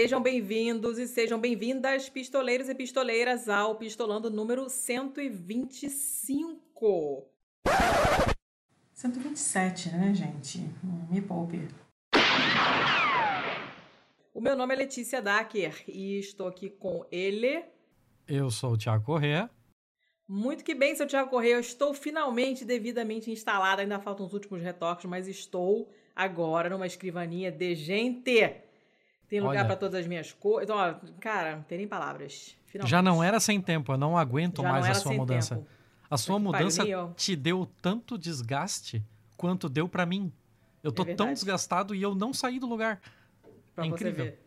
Sejam bem-vindos e sejam bem-vindas, pistoleiros e pistoleiras, ao Pistolando número 125. 127, né, gente? Me poupe. O meu nome é Letícia Dacker e estou aqui com ele. Eu sou o Thiago Corrêa. Muito que bem, seu Thiago Corrêa. Eu estou finalmente devidamente instalada. Ainda faltam os últimos retoques, mas estou agora numa escrivaninha de gente. Tem lugar para todas as minhas coisas. Então, ó, cara, não tem nem palavras. Finalmente. Já não era sem tempo, eu não aguento Já mais não a sua mudança. Tempo. A sua mudança te deu tanto desgaste quanto deu para mim. Eu tô é tão desgastado e eu não saí do lugar. Pra é incrível. Você ver.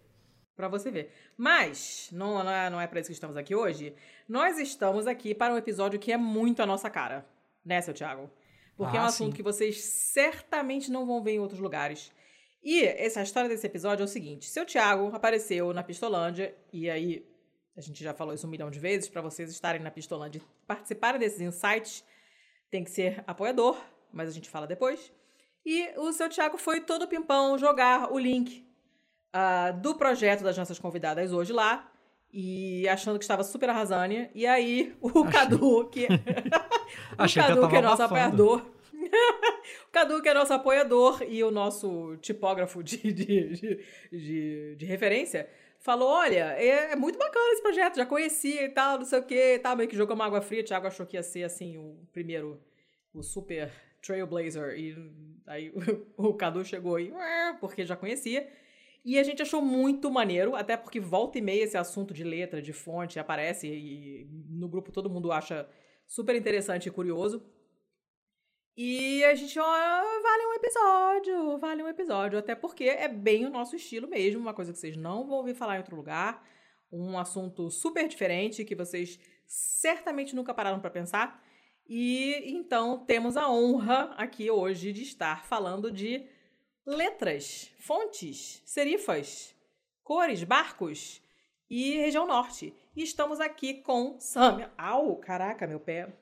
Pra você ver. Mas, não, não é, não é para isso que estamos aqui hoje. Nós estamos aqui para um episódio que é muito a nossa cara. Né, seu Thiago? Porque ah, é um assunto sim. que vocês certamente não vão ver em outros lugares. E essa a história desse episódio é o seguinte: seu Thiago apareceu na Pistolândia, e aí a gente já falou isso um milhão de vezes, para vocês estarem na Pistolândia e participarem desses insights, tem que ser apoiador, mas a gente fala depois. E o seu Thiago foi todo pimpão jogar o link uh, do projeto das nossas convidadas hoje lá, e achando que estava super arrasando. E aí o Achei. Cadu, que, o Cadu, que, que é nosso apoiador o Cadu, que é nosso apoiador e o nosso tipógrafo de, de, de, de referência, falou: olha, é, é, muito bacana esse projeto, já conhecia e tal, não sei o que, tal, meio que jogou uma água fria. O Thiago achou que ia ser assim, o primeiro, o super Trailblazer. E aí o, o Cadu chegou aí, porque já conhecia. E a gente achou muito maneiro, até porque volta e meia esse assunto de letra, de fonte aparece e no grupo todo mundo acha super interessante e curioso. E a gente, ó, vale um episódio, vale um episódio. Até porque é bem o nosso estilo mesmo, uma coisa que vocês não vão ouvir falar em outro lugar. Um assunto super diferente que vocês certamente nunca pararam para pensar. E então temos a honra aqui hoje de estar falando de letras, fontes, serifas, cores, barcos e região norte. E estamos aqui com Samia. Au, caraca, meu pé.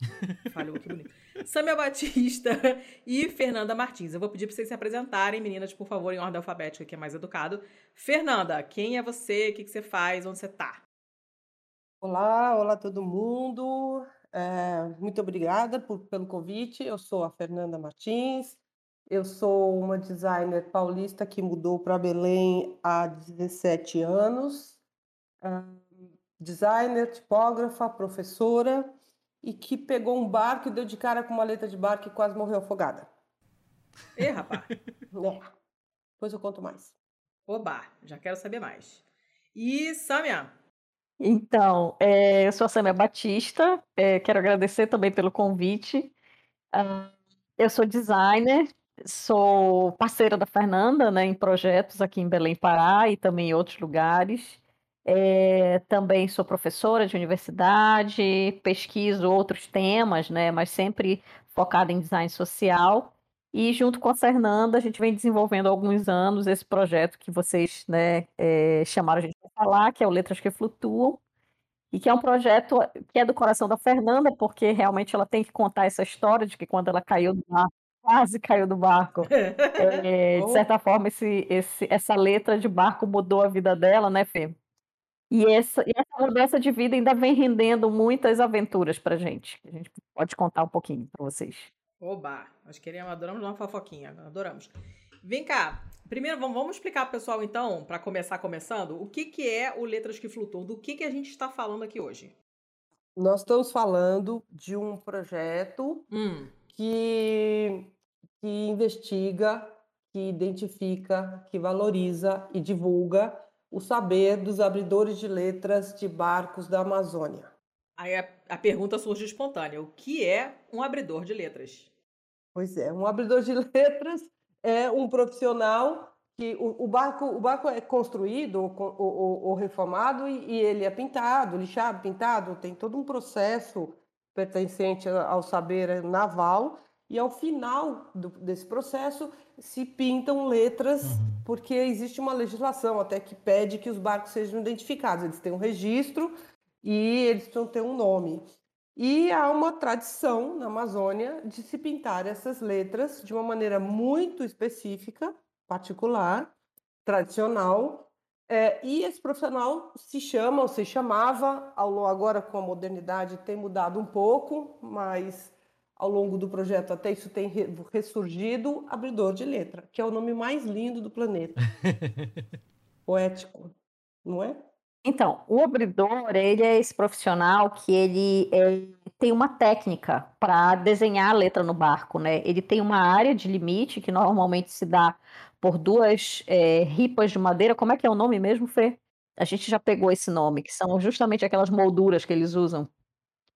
Falhou aqui bonito. Samia Batista e Fernanda Martins. Eu vou pedir para vocês se apresentarem, meninas, por favor, em ordem alfabética, que é mais educado. Fernanda, quem é você? O que, que você faz? Onde você está? Olá, olá todo mundo. É, muito obrigada por, pelo convite. Eu sou a Fernanda Martins. Eu sou uma designer paulista que mudou para Belém há 17 anos. designer, tipógrafa, professora e que pegou um barco e deu de cara com uma letra de barco e quase morreu afogada. Ê, rapaz. é. Depois eu conto mais. Oba, já quero saber mais. E Samia? Então, é, eu sou a Samia Batista, é, quero agradecer também pelo convite. Uh, eu sou designer, sou parceira da Fernanda né, em projetos aqui em Belém, Pará e também em outros lugares. É, também sou professora de universidade, pesquiso outros temas, né, mas sempre focada em design social. E junto com a Fernanda, a gente vem desenvolvendo há alguns anos esse projeto que vocês né, é, chamaram a gente para falar, que é o Letras que Flutuam, e que é um projeto que é do coração da Fernanda, porque realmente ela tem que contar essa história de que quando ela caiu do barco, quase caiu do barco, é, de certa forma esse, esse, essa letra de barco mudou a vida dela, né, Fê? E essa, e essa mudança de vida ainda vem rendendo muitas aventuras pra gente. A gente pode contar um pouquinho para vocês. Oba! Nós queremos, adoramos uma fofoquinha, adoramos. Vem cá, primeiro vamos, vamos explicar pro pessoal então, para começar começando, o que, que é o Letras que Flutuam, do que, que a gente está falando aqui hoje? Nós estamos falando de um projeto hum. que, que investiga, que identifica, que valoriza e divulga o saber dos abridores de letras de barcos da Amazônia. Aí a, a, pergunta surge espontânea: o que é um abridor de letras? Pois é, um abridor de letras é um profissional que o, o barco, o barco é construído ou, ou, ou reformado e, e, ele é pintado, lixado, pintado, tem todo um processo pertencente ao saber naval e ao final do, desse processo se pintam letras, uhum. porque existe uma legislação até que pede que os barcos sejam identificados. Eles têm um registro e eles precisam ter um nome. E há uma tradição na Amazônia de se pintar essas letras de uma maneira muito específica, particular, tradicional, É, e esse profissional se chama, ou se chamava, ao, agora com a modernidade tem mudado um pouco, mas ao longo do projeto até isso tem ressurgido, abridor de letra, que é o nome mais lindo do planeta. Poético, não é? Então, o abridor, ele é esse profissional que ele é, tem uma técnica para desenhar a letra no barco, né? Ele tem uma área de limite que normalmente se dá por duas é, ripas de madeira. Como é que é o nome mesmo, Fê? A gente já pegou esse nome, que são justamente aquelas molduras que eles usam.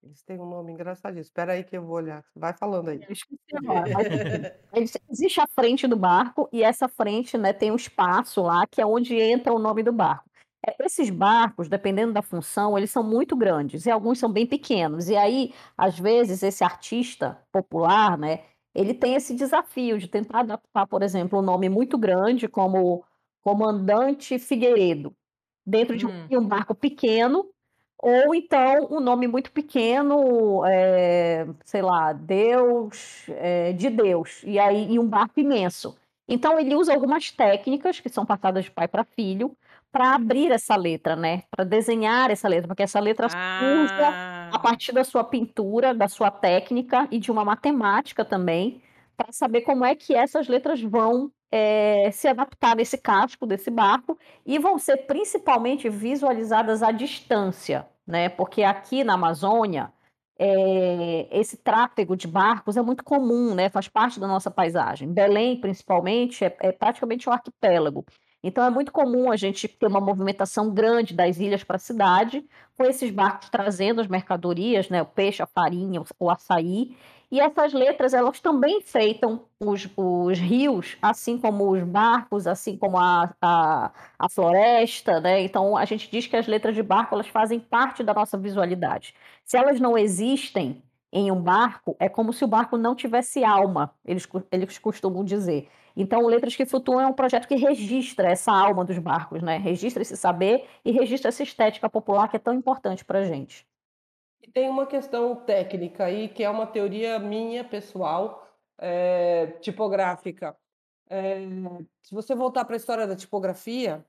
Eles têm um nome engraçadíssimo. Espera aí que eu vou olhar. Vai falando aí. Eu esqueci agora. Mas, existe a frente do barco e essa frente né, tem um espaço lá que é onde entra o nome do barco. É, esses barcos, dependendo da função, eles são muito grandes e alguns são bem pequenos. E aí, às vezes, esse artista popular, né, ele tem esse desafio de tentar adaptar, por exemplo, um nome muito grande como Comandante Figueiredo, dentro de um, um barco pequeno, ou então um nome muito pequeno, é, sei lá, Deus, é, de Deus, e aí e um barco imenso. Então ele usa algumas técnicas que são passadas de pai para filho para abrir essa letra, né? Para desenhar essa letra, porque essa letra ah. surja a partir da sua pintura, da sua técnica e de uma matemática também, para saber como é que essas letras vão é, se adaptar nesse casco desse barco e vão ser principalmente visualizadas à distância, né? Porque aqui na Amazônia é, esse tráfego de barcos é muito comum, né? Faz parte da nossa paisagem. Belém, principalmente, é, é praticamente um arquipélago. Então é muito comum a gente ter uma movimentação grande das ilhas para a cidade, com esses barcos trazendo as mercadorias, né, o peixe, a farinha, o açaí, e essas letras elas também feitam os, os rios, assim como os barcos, assim como a, a, a, floresta, né? Então a gente diz que as letras de barco elas fazem parte da nossa visualidade. Se elas não existem em um barco, é como se o barco não tivesse alma, eles, eles costumam dizer. Então, Letras que Flutuam é um projeto que registra essa alma dos barcos, né? Registra esse saber e registra essa estética popular que é tão importante para a gente. E tem uma questão técnica aí, que é uma teoria minha, pessoal, é, tipográfica. É, se você voltar para a história da tipografia,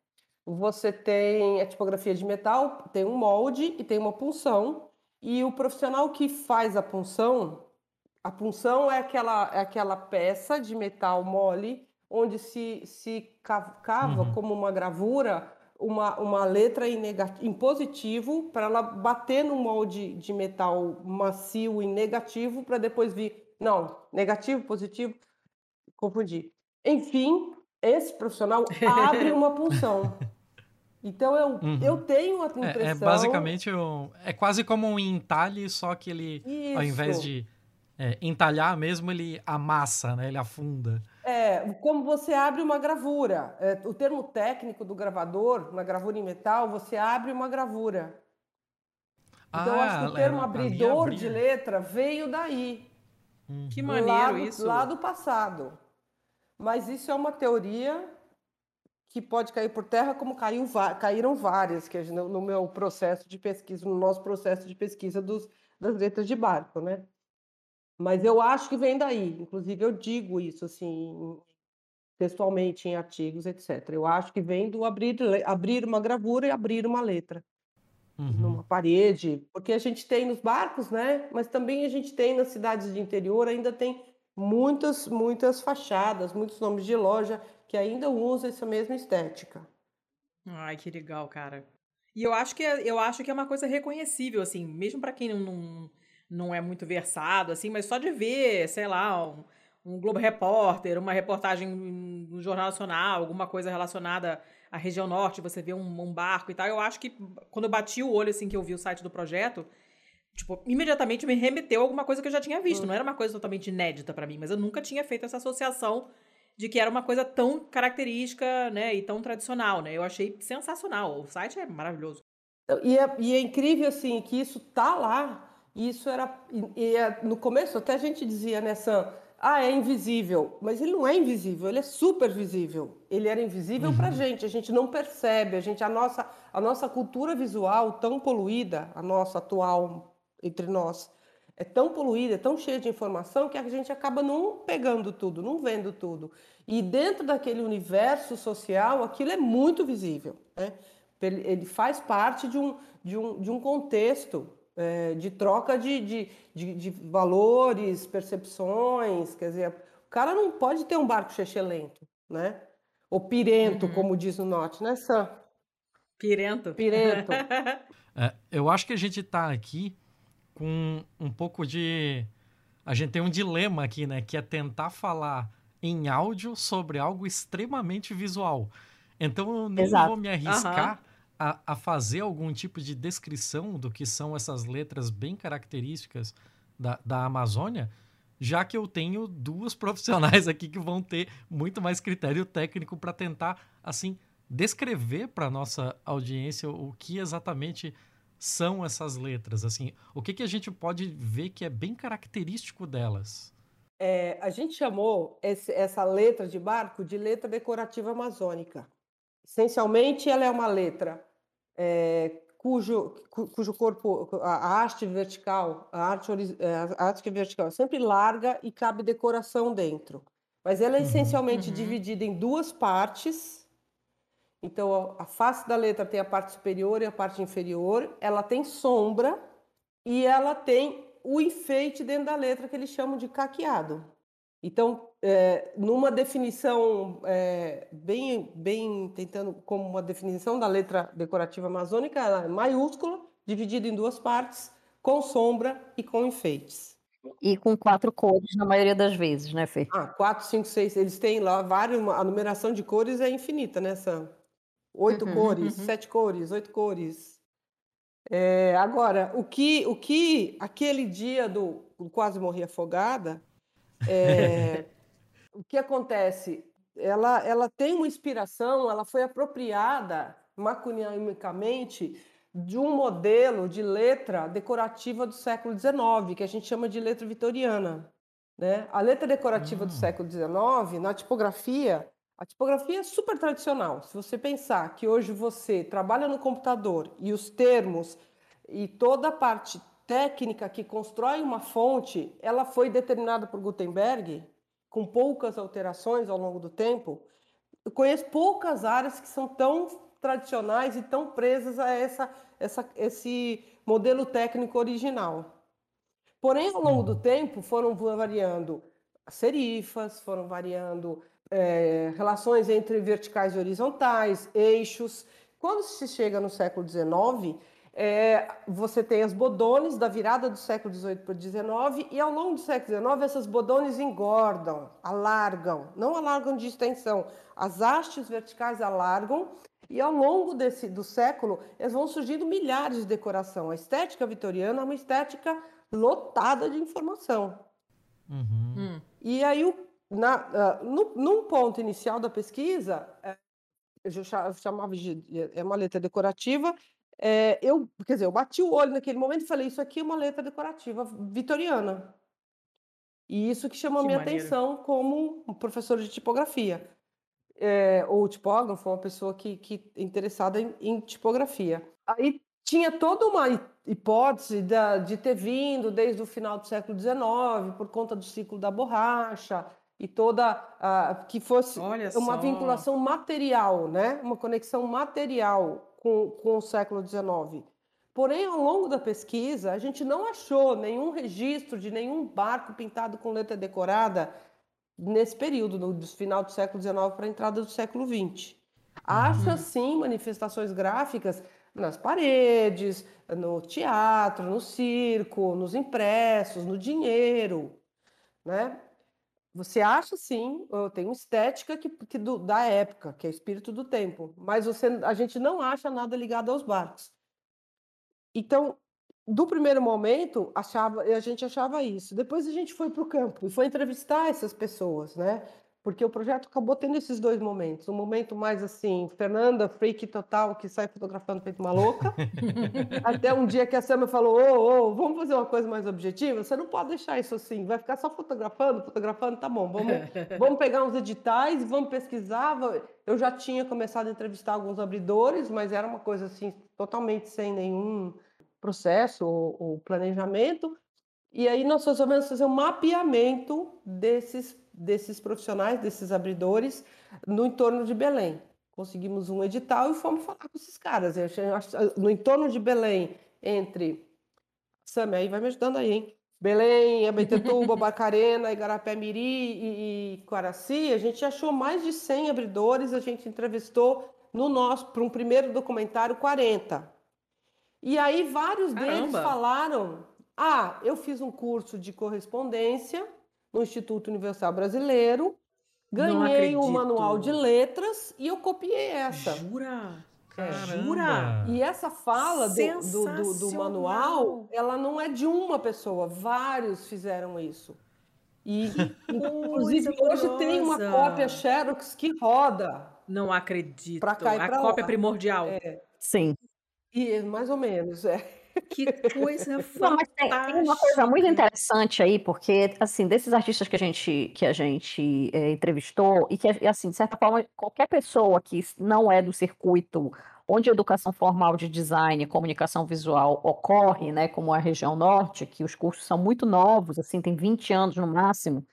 você tem a tipografia de metal, tem um molde e tem uma punção, e o profissional que faz a punção, a punção é aquela, é aquela peça de metal mole onde se, se cava uhum. como uma gravura uma, uma letra em, negativo, em positivo para ela bater no molde de metal macio em negativo para depois vir. Não, negativo, positivo, confundi. Enfim, esse profissional abre uma punção. Então eu, uhum. eu tenho a impressão. É, é basicamente um, é quase como um entalhe, só que ele, Isso. ao invés de é, entalhar mesmo, ele amassa, né? Ele afunda. É, como você abre uma gravura. É, o termo técnico do gravador, na gravura em metal, você abre uma gravura. Então, ah, eu acho que o termo abridor de letra veio daí. Hum. Que maneiro lá do, isso. Lá do passado. Mas isso é uma teoria que pode cair por terra, como caiu, caíram várias que no meu processo de pesquisa, no nosso processo de pesquisa dos, das letras de barco, né? Mas eu acho que vem daí. Inclusive, eu digo isso assim, textualmente em artigos, etc. Eu acho que vem do abrir, abrir uma gravura e abrir uma letra uhum. numa parede, porque a gente tem nos barcos, né? Mas também a gente tem nas cidades de interior, ainda tem muitas, muitas fachadas, muitos nomes de loja que ainda usam essa mesma estética. Ai, que legal, cara. E eu acho que é, eu acho que é uma coisa reconhecível, assim, mesmo para quem não, não não é muito versado, assim, mas só de ver, sei lá, um, um Globo Repórter, uma reportagem no Jornal Nacional, alguma coisa relacionada à região norte, você vê um, um, barco e tal. Eu acho que quando eu bati o olho, assim, que eu vi o site do projeto, tipo, imediatamente me remeteu a alguma coisa que eu já tinha visto. Uhum. Não era uma coisa totalmente inédita para mim, mas eu nunca tinha feito essa associação de que era uma coisa tão característica, né, e tão tradicional, né? Eu achei sensacional. O site é maravilhoso. E é, e é incrível, assim, que isso tá lá isso era. E, é, no começo até a gente dizia nessa. Ah, é invisível. Mas ele não é invisível, ele é super visível. Ele era invisível uhum. para a gente, a gente não percebe. A, gente, a, nossa, a nossa cultura visual tão poluída, a nossa atual entre nós, é tão poluída, é tão cheia de informação que a gente acaba não pegando tudo, não vendo tudo. E dentro daquele universo social, aquilo é muito visível. Né? Ele faz parte de um, de um, de um contexto é, de troca de, de, de, de, valores, percepções. Quer dizer, o cara não pode ter um barco lento, né? Ou pirento, uhum. como diz no norte, né, Sam? Pirento. Pirento. é, eu acho que a gente está aqui com um pouco de. A gente tem um dilema aqui, né? Que é tentar falar em áudio sobre algo extremamente visual. Então eu nem Exato. vou me arriscar uhum. A, a fazer algum tipo de descrição do que são essas letras bem características da, da Amazônia, já que eu tenho duas profissionais aqui que vão ter muito mais critério técnico para tentar, assim, descrever para nossa audiência o que exatamente são essas letras? Assim, o que, que a gente pode ver que é bem característico delas? É, a gente chamou esse, essa letra de barco de letra decorativa amazônica. Essencialmente, ela é uma letra é, cujo, cujo corpo, a haste vertical, a arte, é, a arte vertical é sempre larga e cabe decoração dentro. Mas ela é uhum. essencialmente uhum. dividida em duas partes então, a face da letra tem a parte superior e a parte inferior, ela tem sombra e ela tem o enfeite dentro da letra que eles chamam de caqueado. Então, é, numa definição é, bem, bem tentando como uma definição da letra decorativa amazônica, ela é maiúscula, dividida em duas partes, com sombra e com enfeites. E com quatro cores na maioria das vezes, né, Fê? Ah, quatro, cinco, seis. Eles têm lá vários. A numeração de cores é infinita, né, Sam? Oito uhum, cores, uhum. sete cores, oito cores. É, agora, o que, o que aquele dia do quase morri afogada, é, o que acontece? Ela, ela tem uma inspiração, ela foi apropriada macunicamente de um modelo de letra decorativa do século XIX, que a gente chama de letra vitoriana. Né? A letra decorativa do hum. século XIX, na tipografia, a tipografia é super tradicional. Se você pensar que hoje você trabalha no computador e os termos e toda a parte técnica que constrói uma fonte, ela foi determinada por Gutenberg, com poucas alterações ao longo do tempo. Eu conheço poucas áreas que são tão tradicionais e tão presas a essa, essa, esse modelo técnico original. Porém, ao longo do uhum. tempo, foram variando serifas, foram variando é, relações entre verticais e horizontais, eixos. Quando se chega no século XIX, é, você tem as bodones da virada do século XVIII para o XIX e ao longo do século XIX essas bodones engordam, alargam, não alargam de extensão, as hastes verticais alargam e ao longo desse, do século eles vão surgindo milhares de decoração. A estética vitoriana é uma estética lotada de informação. Uhum. Hum. E aí o na, uh, no, num ponto inicial da pesquisa, é, eu chamava de é uma letra decorativa. É, eu, quer dizer, eu bati o olho naquele momento e falei: Isso aqui é uma letra decorativa vitoriana. E isso que chamou a minha maneiro. atenção como um professor de tipografia. É, ou tipógrafo, uma pessoa que, que é interessada em, em tipografia. Aí tinha toda uma hipótese da, de ter vindo desde o final do século XIX, por conta do ciclo da borracha, e toda a, que fosse uma vinculação material, né? uma conexão material com, com o século XIX. Porém, ao longo da pesquisa, a gente não achou nenhum registro de nenhum barco pintado com letra decorada nesse período, do final do século XIX para a entrada do século XX. Acha, uhum. sim, manifestações gráficas nas paredes, no teatro, no circo, nos impressos, no dinheiro, né? Você acha sim, tem uma estética que, que do, da época, que é espírito do tempo, mas você, a gente não acha nada ligado aos barcos. Então, do primeiro momento, achava, a gente achava isso. Depois a gente foi para o campo e foi entrevistar essas pessoas, né? Porque o projeto acabou tendo esses dois momentos. Um momento mais assim, Fernanda, freak total, que sai fotografando feito uma louca, até um dia que a Sam falou, ô, oh, oh, vamos fazer uma coisa mais objetiva? Você não pode deixar isso assim, vai ficar só fotografando, fotografando, tá bom, vamos, vamos pegar uns editais, vamos pesquisar. Eu já tinha começado a entrevistar alguns abridores, mas era uma coisa assim, totalmente sem nenhum processo ou, ou planejamento, E aí nós resolvemos fazer um mapeamento desses, desses profissionais, desses abridores, no entorno de Belém. Conseguimos um edital e fomos falar com esses caras. No entorno de Belém, entre. Sam, aí vai me ajudando aí, hein? Belém, Abetetuba, Barcarena, Igarapé-Miri e, e Quaraci, a gente achou mais de 100 abridores, a gente entrevistou no nosso, para um primeiro documentário, 40. E aí vários Caramba. deles falaram: "Ah, eu fiz um curso de correspondência no Instituto Universal Brasileiro, ganhei um manual de letras e eu copiei essa". Jura? É, jura? E essa fala do, do, do, do, manual, ela não é de uma pessoa, vários fizeram isso. E, inclusive, hoje tem uma cópia Xerox que roda. Não acredito. Pra cá e pra A cópia lá. primordial. É. Sim. E mais ou menos, é. Que coisa fantástica. Não, tem, tem, uma coisa muito interessante aí, porque, assim, desses artistas que a gente, que a gente é, entrevistou, e que, assim, de certa forma, qualquer pessoa que não é do circuito onde a educação formal de design e comunicação visual ocorre, né, como a região norte, que os cursos são muito novos, assim, tem 20 anos no máximo,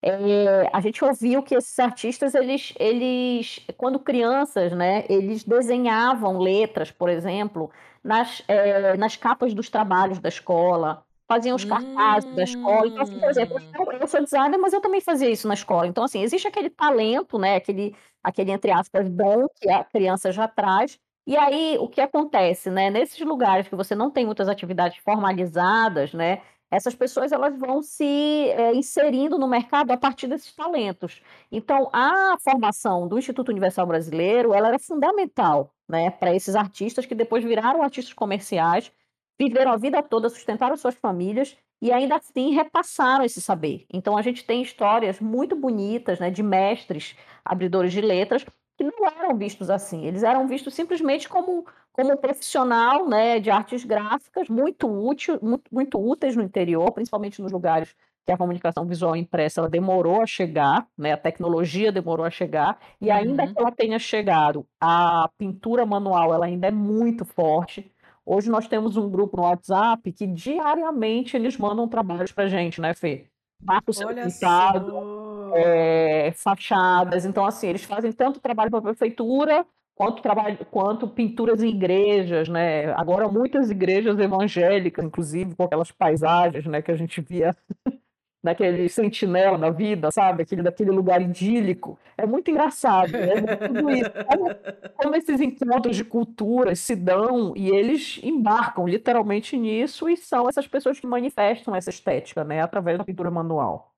é, a gente ouviu que esses artistas, eles, eles, quando crianças, né, eles desenhavam letras, por exemplo, nas, é, nas capas dos trabalhos da escola, faziam os cartazes hum. da escola. Então, assim, por exemplo, eu, eu, sou designer, mas eu também fazia isso na escola. Então, assim, existe aquele talento, né, aquele, aquele entre aspas, dom que a criança já traz. E aí, o que acontece, né, nesses lugares que você não tem muitas atividades formalizadas, né, essas pessoas elas vão se é, inserindo no mercado a partir desses talentos. Então, a formação do Instituto Universal Brasileiro ela era fundamental né, para esses artistas que depois viraram artistas comerciais, viveram a vida toda, sustentaram suas famílias e ainda assim repassaram esse saber. Então, a gente tem histórias muito bonitas né, de mestres abridores de letras que não eram vistos assim. Eles eram vistos simplesmente como, como profissional né, de artes gráficas, muito, útil, muito, muito úteis no interior, principalmente nos lugares que a comunicação visual impressa ela demorou a chegar, né, a tecnologia demorou a chegar, e ainda uhum. que ela tenha chegado, a pintura manual ela ainda é muito forte. Hoje nós temos um grupo no WhatsApp que diariamente eles mandam trabalhos para gente, né, Fê? Marco sendo pintado, é, fachadas. Então, assim, eles fazem tanto trabalho para a prefeitura quanto trabalho, quanto pinturas em igrejas, né? Agora muitas igrejas evangélicas, inclusive, com aquelas paisagens, né, que a gente via naquele sentinela da vida, sabe? Aquele daquele lugar idílico. É muito engraçado, né? Tudo isso. Como, como, esses encontros de culturas se dão e eles embarcam literalmente nisso e são essas pessoas que manifestam essa estética, né, através da pintura manual.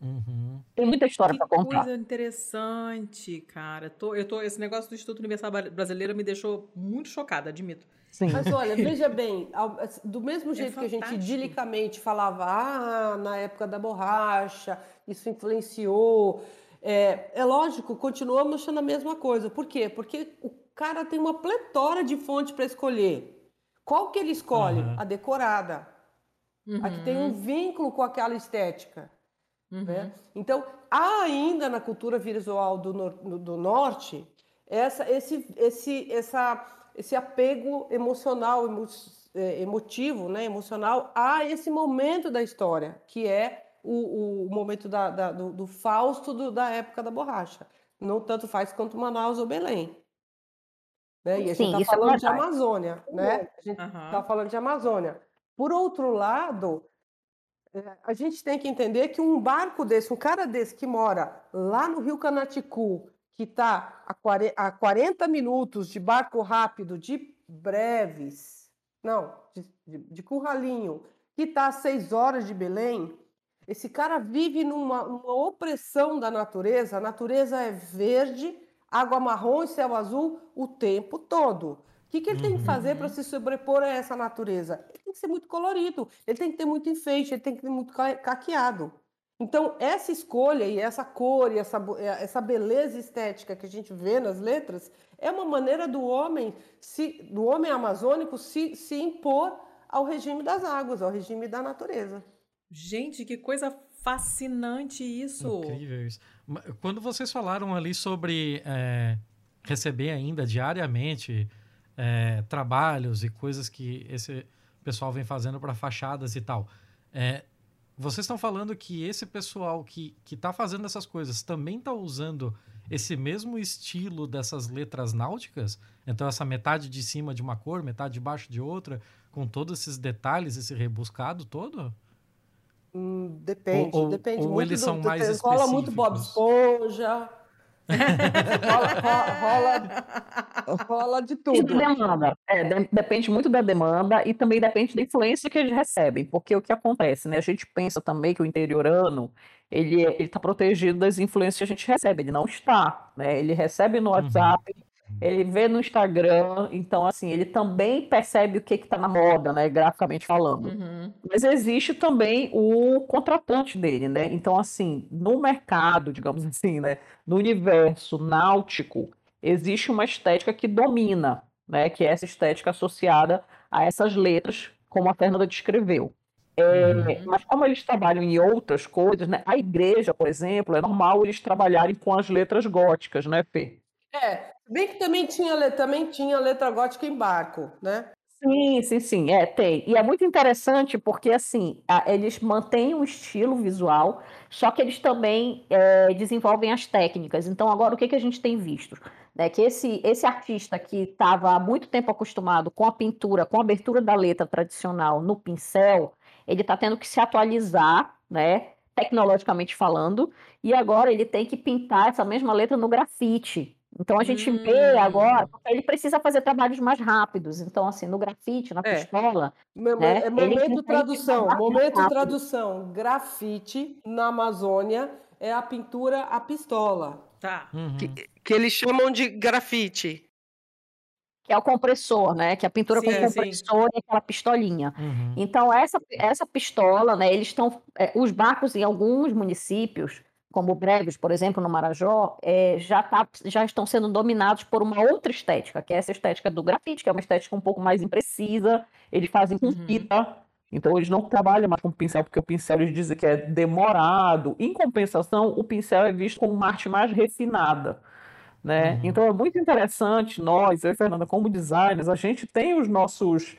Uhum. Tem muita história para contar. Coisa interessante, cara. Tô, eu tô, esse negócio do Instituto Universal Brasileiro me deixou muito chocada, admito. Sim. Mas olha, veja bem, do mesmo é jeito é que a gente idilicamente falava, ah, na época da borracha, isso influenciou. É, é lógico, continuamos achando a mesma coisa. Por quê? Porque o cara tem uma pletora de fonte para escolher. Qual que ele escolhe? Uhum. A decorada. Uhum. A que tem um uhum. vínculo com aquela estética. Né? Uhum. Né? Então, há ainda na cultura visual do, no, do norte essa, esse, esse, essa, esse apego emocional, emo, é, emotivo, né, emocional a esse momento da história, que é o, o momento da, da, do, do, Fausto do, da época da borracha. Não tanto faz quanto Manaus ou Belém. Né? E a gente está é falando é de Amazônia, né? A gente está uhum. falando de Amazônia. Por outro lado, a gente tem que entender que um barco desse, um cara desse que mora lá no Rio Canaticu, que está a 40 minutos de barco rápido, de breves, não, de, de, de curralinho, que está a 6 horas de Belém, esse cara vive numa, opressão da natureza. A natureza é verde, água marrom e céu azul o tempo todo. O que, que ele uhum. tem que fazer para uhum. se sobrepor a essa natureza? Ele tem que ser muito colorido, ele tem que ter muito enfeite, ele tem que ter muito caqueado. Então, essa escolha e essa cor e essa, eh, essa beleza estética que a gente vê nas letras é uma maneira do homem, se, do homem amazônico se, se impor ao regime das águas, ao regime da natureza. Gente, que coisa fascinante isso! Incrível isso. Quando vocês falaram ali sobre é, receber ainda diariamente é, trabalhos e coisas que esse pessoal vem fazendo para fachadas e tal. É, vocês estão falando que esse pessoal que está fazendo essas coisas também está usando esse mesmo estilo dessas letras náuticas? Então, essa metade de cima de uma cor, metade de baixo de outra, com todos esses detalhes, esse rebuscado todo? Hum, depende, ou, depende ou muito. eles do, são mais rola específicos? Muito Bob Esponja, rola, rola, rola, de tudo. E demanda. É, de, depende muito da demanda e também depende da influência que eles recebem. Porque o que acontece, né? A gente pensa também que o interiorano ele está protegido das influências que a gente recebe. Ele não está, né? Ele recebe no uhum. WhatsApp, uhum. Ele vê no Instagram, então assim, ele também percebe o que está na moda, né? Graficamente falando. Uhum. Mas existe também o contratante dele, né? Então, assim, no mercado, digamos assim, né? No universo náutico, existe uma estética que domina, né? Que é essa estética associada a essas letras, como a Fernanda descreveu. É, uhum. Mas como eles trabalham em outras coisas, né? A igreja, por exemplo, é normal eles trabalharem com as letras góticas, né, Fê? É, bem que também tinha, também tinha letra gótica em barco, né? Sim, sim, sim, é, tem. E é muito interessante porque, assim, a, eles mantêm um estilo visual, só que eles também é, desenvolvem as técnicas. Então, agora, o que, que a gente tem visto? Né, que esse, esse artista que estava há muito tempo acostumado com a pintura, com a abertura da letra tradicional no pincel, ele está tendo que se atualizar, né, tecnologicamente falando, e agora ele tem que pintar essa mesma letra no grafite. Então a gente hum. vê agora, porque ele precisa fazer trabalhos mais rápidos. Então, assim, no grafite, na é. pistola. né, é momento tradução, momento tradução. Grafite na Amazônia é a pintura a pistola. Tá. Uhum. Que, que eles chamam de grafite que é o compressor, né? Que é a pintura sim, com compressor sim. e aquela pistolinha. Uhum. Então, essa, essa pistola, né? Eles estão. É, os barcos em alguns municípios, como Breves, por exemplo, no Marajó, é, já, tá, já estão sendo dominados por uma outra estética, que é essa estética do grafite, que é uma estética um pouco mais imprecisa. Eles fazem com uhum. fita. Então, eles não trabalham mais com pincel, porque o pincel eles dizem que é demorado. Em compensação, o pincel é visto como uma arte mais refinada. Né? Uhum. Então é muito interessante, nós, eu e Fernanda, como designers, a gente tem os nossos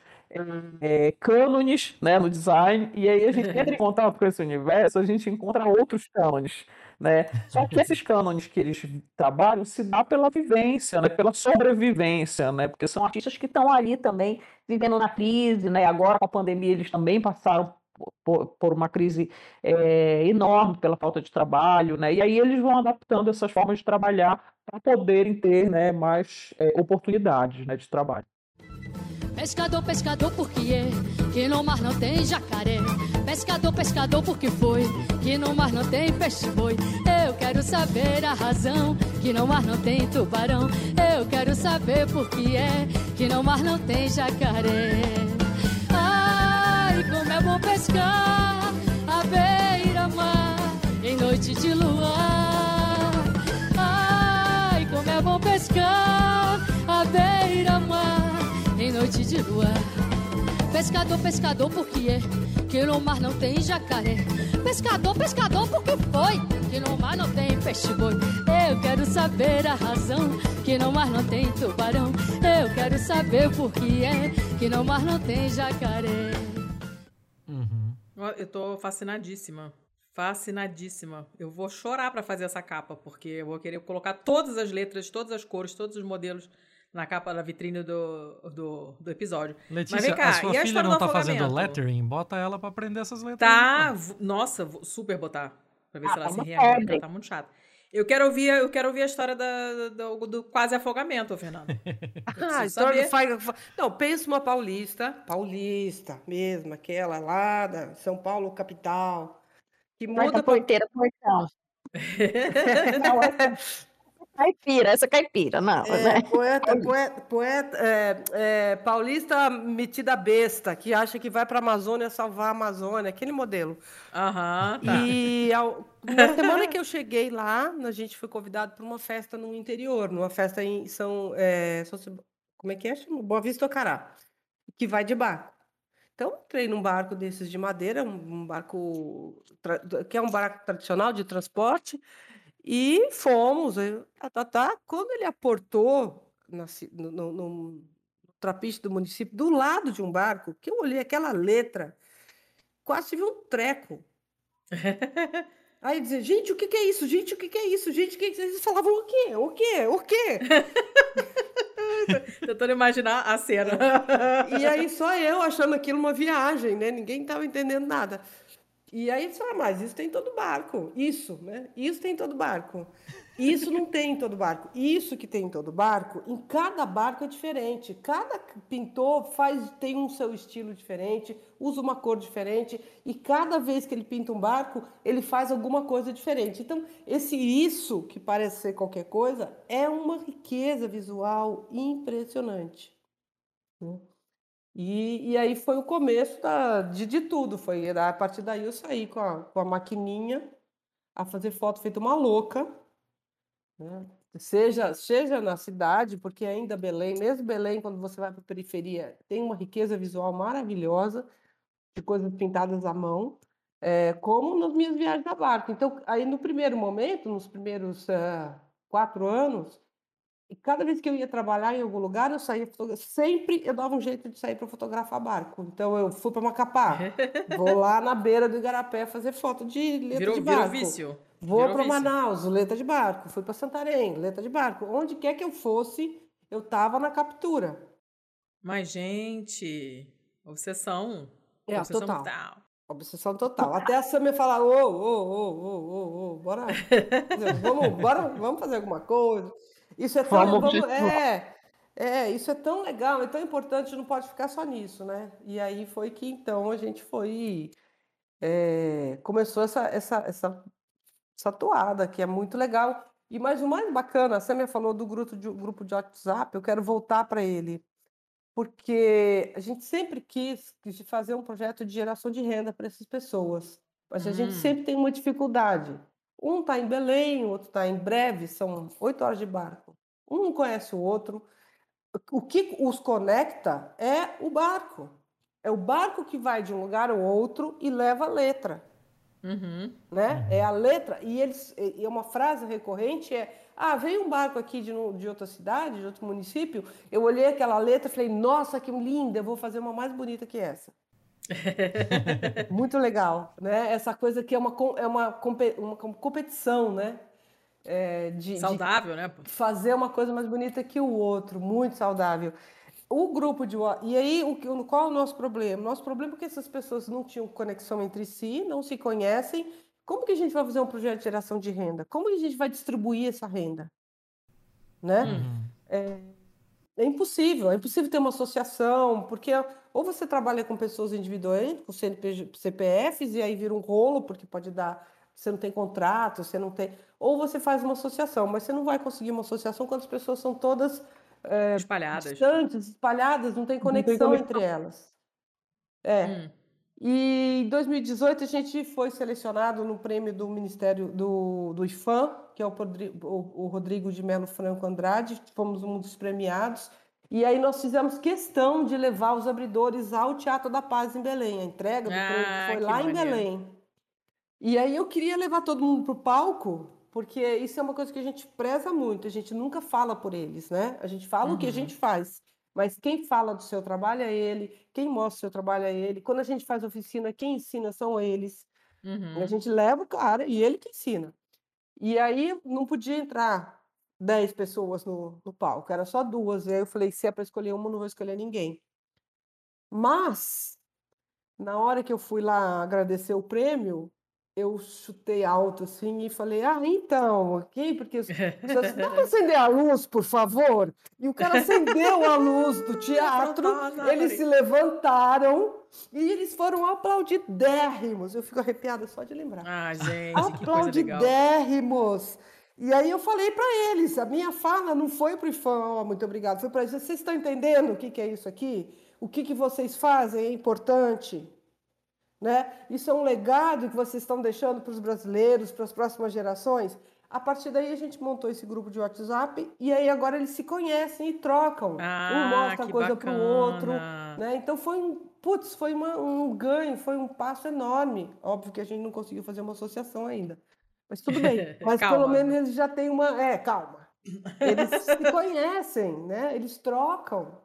é, cânones né, no design, e aí a gente entra em contato com esse universo, a gente encontra outros cânones. Né? Só que esses cânones que eles trabalham se dá pela vivência, né? pela sobrevivência, né? porque são artistas que estão ali também vivendo na crise, né? agora com a pandemia eles também passaram por, por uma crise é, enorme pela falta de trabalho, né? E aí eles vão adaptando essas formas de trabalhar para poderem ter né, mais é, oportunidades né, de trabalho. Pescador, pescador, por que é que no mar não tem jacaré? Pescador, pescador, por que foi que no mar não tem peixe-boi? Eu quero saber a razão que no mar não tem tubarão. Eu quero saber por que é que no mar não tem jacaré. Ai, como é bom pescar à beira-mar em noite de luar. Ai, como é bom pescar à beira-mar noite de luar. Pescador, pescador, por que é que no mar não tem jacaré? Pescador, pescador, por que foi que no mar não tem peixe-boi? Eu quero saber a razão que no mar não tem tubarão. Eu quero saber por que é que no mar não tem jacaré. Uhum. Eu tô fascinadíssima. Fascinadíssima. Eu vou chorar para fazer essa capa, porque eu vou querer colocar todas as letras, todas as cores, todos os modelos na capa da vitrine do, do, do episódio. Letícia, Mas vem cá, a sua e a filha não tá fazendo lettering? Bota ela para aprender essas letras. Tá, nossa, vou super botar. Pra ver ah, se ela tá se reage, porque ela tá muito chata. Eu quero ouvir, eu quero ouvir a história da, do, do quase afogamento, Fernando. ah, história do faz, Não, pensa uma paulista, paulista mesmo, aquela lá da São Paulo, capital. Que muda pra... porteira, portão. é caipira, essa caipira, não. É, né? Poeta, poeta, poeta é, é, paulista metida besta, que acha que vai para a Amazônia salvar a Amazônia, aquele modelo. Aham, tá. E ao, na semana que eu cheguei lá, a gente foi convidado para uma festa no interior, numa festa em São... É, como é que é? Boa Vista Ocará, que vai de barco. Então, entrei num barco desses de madeira, um barco que é um barco tradicional de transporte, e fomos, tá, tá, tá. Quando ele aportou na, no, no, no trapiche do município, do lado de um barco, que eu olhei aquela letra quase tive um treco. Aí dizia, gente, o que, que, é isso? Gente, o que, que, é isso? Gente, o que, que Eles falavam o quê? O quê? O quê? Tentando imaginar a cena. e aí só eu achando aquilo uma viagem, né? Ninguém estava entendendo nada. E aí você fala, mas isso tem todo barco. Isso, né? Isso tem todo barco. Isso não tem em todo barco. Isso que tem em todo barco, em cada barco é diferente. Cada pintor faz tem um seu estilo diferente, usa uma cor diferente e cada vez que ele pinta um barco, ele faz alguma coisa diferente. Então, esse isso que parece ser qualquer coisa é uma riqueza visual impressionante. Né? E, e aí foi o começo da, de, de tudo. Foi a partir daí eu saí com a, com a maquininha a fazer foto feita uma louca né? Seja, seja na cidade, porque ainda Belém, mesmo Belém, quando você vai para a periferia, tem uma riqueza visual maravilhosa de coisas pintadas à mão, é, como nas minhas viagens a barco. Então, aí no primeiro momento, nos primeiros uh, quatro anos, e cada vez que eu ia trabalhar em algum lugar, eu saía sempre eu dava um jeito de sair para fotografar barco. Então eu fui para Macapá, vou lá na beira do Igarapé fazer foto de letra virou, de barco. Virou vício. Vou para Manaus, letra de barco. Fui para Santarém, letra de barco. Onde quer que eu fosse, eu tava na captura. Mas gente, obsessão. É, obsessão total. total. Obsessão total. Até a Samia falar, ô, ô, ô, ô, ô, ô, bora, vamos, bora, vamos fazer alguma coisa. Isso é tão, vamos, é, é, isso é tão legal, é tão importante, não pode ficar só nisso, né? E aí foi que então a gente foi é, começou essa, essa, essa, essa toada, que é muito legal. E mais o mais bacana, a Samia falou do grupo de, grupo de WhatsApp, eu quero voltar para ele, porque a gente sempre quis, quis fazer um projeto de geração de renda para essas pessoas, mas a gente hum. sempre tem uma dificuldade. Um está em Belém, o outro está em Breve, são oito horas de barco. Um não conhece o outro. O que os conecta é o barco. É o barco que vai de um lugar ao outro e leva a letra. Uhum. Né? É a letra. E eles, e uma frase recorrente é: Ah, veio um barco aqui de, de outra cidade, de outro município. Eu olhei aquela letra e falei: Nossa, que linda, eu vou fazer uma mais bonita que essa. Muito legal, né? Essa coisa que é uma, é uma, uma competição, né? É, de, saudável, de né? Fazer uma coisa mais bonita que o outro, muito saudável. O grupo de e aí o qual é o nosso problema? Nosso problema é que essas pessoas não tinham conexão entre si, não se conhecem. Como que a gente vai fazer um projeto de geração de renda? Como que a gente vai distribuir essa renda, né? Uhum. É, é impossível, é impossível ter uma associação, porque ou você trabalha com pessoas individuais, com CPFs, e aí vira um rolo, porque pode dar, você não tem contrato, você não tem. Ou você faz uma associação, mas você não vai conseguir uma associação quando as pessoas são todas é, espalhadas. distantes, espalhadas, não tem conexão, não tem entre elas. É. Hum. E em 2018 a gente foi selecionado no prêmio do Ministério do, do IFAM, que é o, o, o Rodrigo de Melo Franco Andrade, fomos um dos premiados. E aí nós fizemos questão de levar os abridores ao Teatro da Paz em Belém. A entrega do ah, prêmio foi lá maneiro. em Belém. E aí eu queria levar todo mundo para o palco, porque isso é uma coisa que a gente preza muito. A gente nunca fala por eles, né? A gente fala uhum. o que a uhum. gente faz. Mas quem fala do seu trabalho é ele, quem mostra o seu trabalho é ele. Quando a gente faz oficina, quem ensina são eles. Uhum. A gente leva o cara e ele que ensina. E aí não podia entrar 10 pessoas no, no palco, era só duas. E aí eu falei: se é para escolher uma, não vou escolher ninguém. Mas, na hora que eu fui lá agradecer o prêmio, eu chutei alto assim e falei: Ah, então, ok? Porque dá para acender a luz, por favor? E o cara acendeu a luz do teatro, eles se levantaram e eles foram aplaudidérrimos. Eu fico arrepiada só de lembrar. Ah, gente, aplaudidérrimos. E aí eu falei para eles, a minha fala não foi para o IFAM, oh, muito obrigado, foi para eles, vocês estão entendendo o que, que é isso aqui? O que, que vocês fazem é importante? Né? Isso é um legado que vocês estão deixando para os brasileiros, para as próximas gerações. A partir daí a gente montou esse grupo de WhatsApp e aí agora eles se conhecem e trocam. Ah, um mostra a coisa para o outro. Né? Então foi um, putz, foi uma, um ganho, foi um passo enorme. Óbvio que a gente não conseguiu fazer uma associação ainda. Mas tudo bem. Mas pelo menos eles já têm uma. É, calma. Eles se conhecem, né? Eles trocam.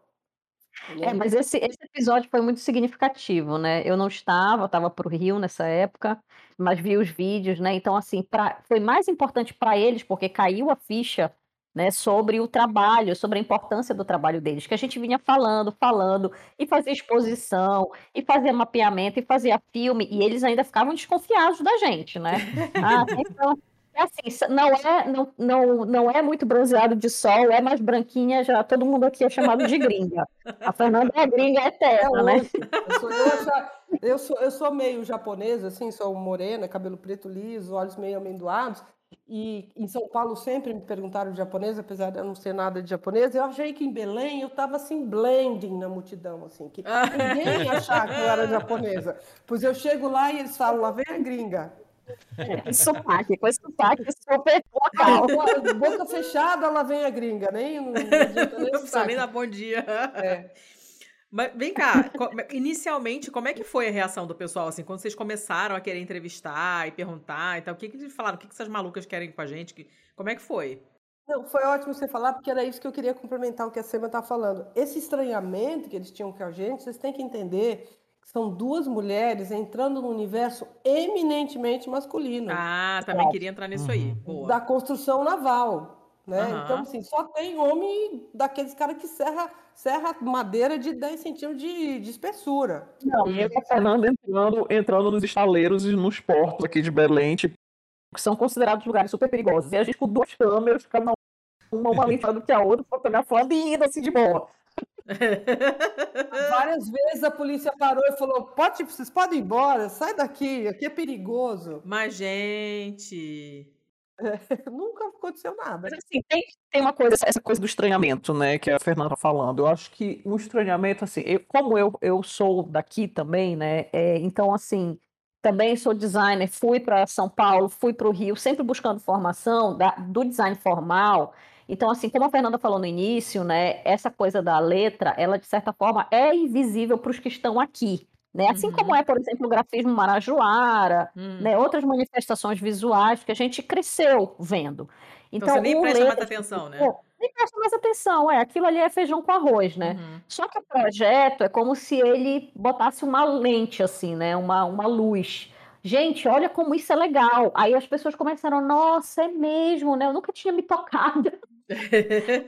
É, mas esse, esse episódio foi muito significativo, né? Eu não estava, estava para o Rio nessa época, mas vi os vídeos, né? Então, assim, pra, foi mais importante para eles, porque caiu a ficha né, sobre o trabalho, sobre a importância do trabalho deles, que a gente vinha falando, falando, e fazia exposição, e fazia mapeamento, e fazia filme, e eles ainda ficavam desconfiados da gente, né? Ah, então, é assim, não é, não, não, não é muito bronzeado de sol, é mais branquinha, já todo mundo aqui é chamado de gringa. A Fernanda é gringa eterna, é né? Eu sou, eu, eu, sou, eu sou meio japonesa, assim, sou morena, cabelo preto liso, olhos meio amendoados, e em São Paulo sempre me perguntaram de japonês, apesar de eu não ser nada de japonês. Eu achei que em Belém eu estava assim, blending na multidão, assim, que ninguém ia achar que eu era japonesa. Pois eu chego lá e eles falam, lá vem a gringa. É, sotaque, com esse sotaque super local. Boca fechada, lá vem a gringa, nem não, não, não precisa nem dar bom dia. É. Mas vem cá, inicialmente, como é que foi a reação do pessoal, assim, quando vocês começaram a querer entrevistar e perguntar e tal? O que, que eles falaram? O que, que essas malucas querem com a gente? Como é que foi? Não, foi ótimo você falar, porque era isso que eu queria complementar o que a Sema está falando. Esse estranhamento que eles tinham com a gente, vocês têm que entender são duas mulheres entrando no universo eminentemente masculino. Ah, também queria entrar nisso aí. Uhum. Boa. Da construção naval. Né? Uhum. Então, assim, só tem homem daqueles caras que serra, serra madeira de 10 centímetros de, de espessura. Não, e a Fernanda entrando, entrando nos estaleiros e nos portos aqui de Belém, tipo, que são considerados lugares super perigosos. E a gente com duas câmeras, cada uma, uma mais do que a outra, fotografando e indo assim de boa. Várias vezes a polícia parou e falou: Pode, vocês podem ir embora, sai daqui, aqui é perigoso. Mas, gente. É, nunca aconteceu nada. Mas assim, tem, tem uma coisa, essa coisa do estranhamento, né, que a Fernanda tá falando. Eu acho que o estranhamento, assim, eu, como eu, eu sou daqui também, né, é, então, assim, também sou designer, fui para São Paulo, fui para o Rio, sempre buscando formação da, do design formal. Então, assim, como a Fernanda falou no início, né, essa coisa da letra, ela de certa forma é invisível para os que estão aqui. Né? Assim uhum. como é, por exemplo, o grafismo marajoara, uhum. né? outras manifestações visuais que a gente cresceu vendo. Então, então você nem presta letra, mais atenção, né? nem presta mais atenção, é, aquilo ali é feijão com arroz, né? Uhum. Só que o projeto é como se ele botasse uma lente, assim, né? Uma, uma luz. Gente, olha como isso é legal. Aí as pessoas começaram, nossa, é mesmo, né? Eu nunca tinha me tocado.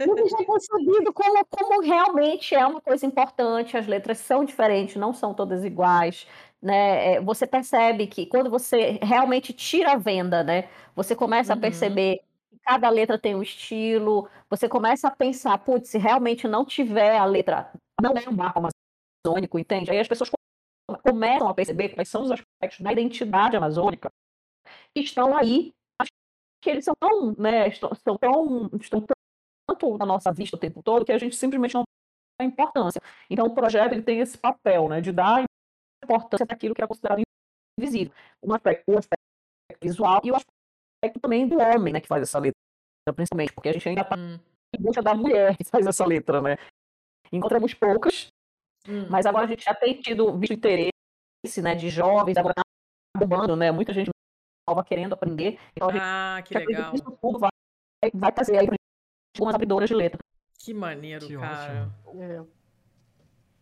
Nunca tinha percebido como, como realmente é uma coisa importante. As letras são diferentes, não são todas iguais. Né? É, você percebe que quando você realmente tira a venda, né? Você começa uhum. a perceber que cada letra tem um estilo. Você começa a pensar, putz, se realmente não tiver a letra, não é um barco amazônico, entende? Aí as pessoas começam a perceber quais são os aspectos da identidade amazônica que estão aí, que eles são tão, né, estão, estão, tão, estão tanto na nossa vista o tempo todo que a gente simplesmente não dá importância. Então o projeto ele tem esse papel, né, de dar importância daquilo que é considerado invisível. Um aspecto, o aspecto visual e o aspecto também do homem, né, que faz essa letra, principalmente, porque a gente ainda está hum. em busca da mulher que faz essa letra, né. Encontramos poucas Hum. Mas agora a gente já tem tido visto interesse né, de jovens, agora bombando, né? Muita gente nova querendo aprender. Então, ah, que legal. Isso tudo vai, vai trazer aí algumas abridoras de letra. Que maneiro, que cara. É.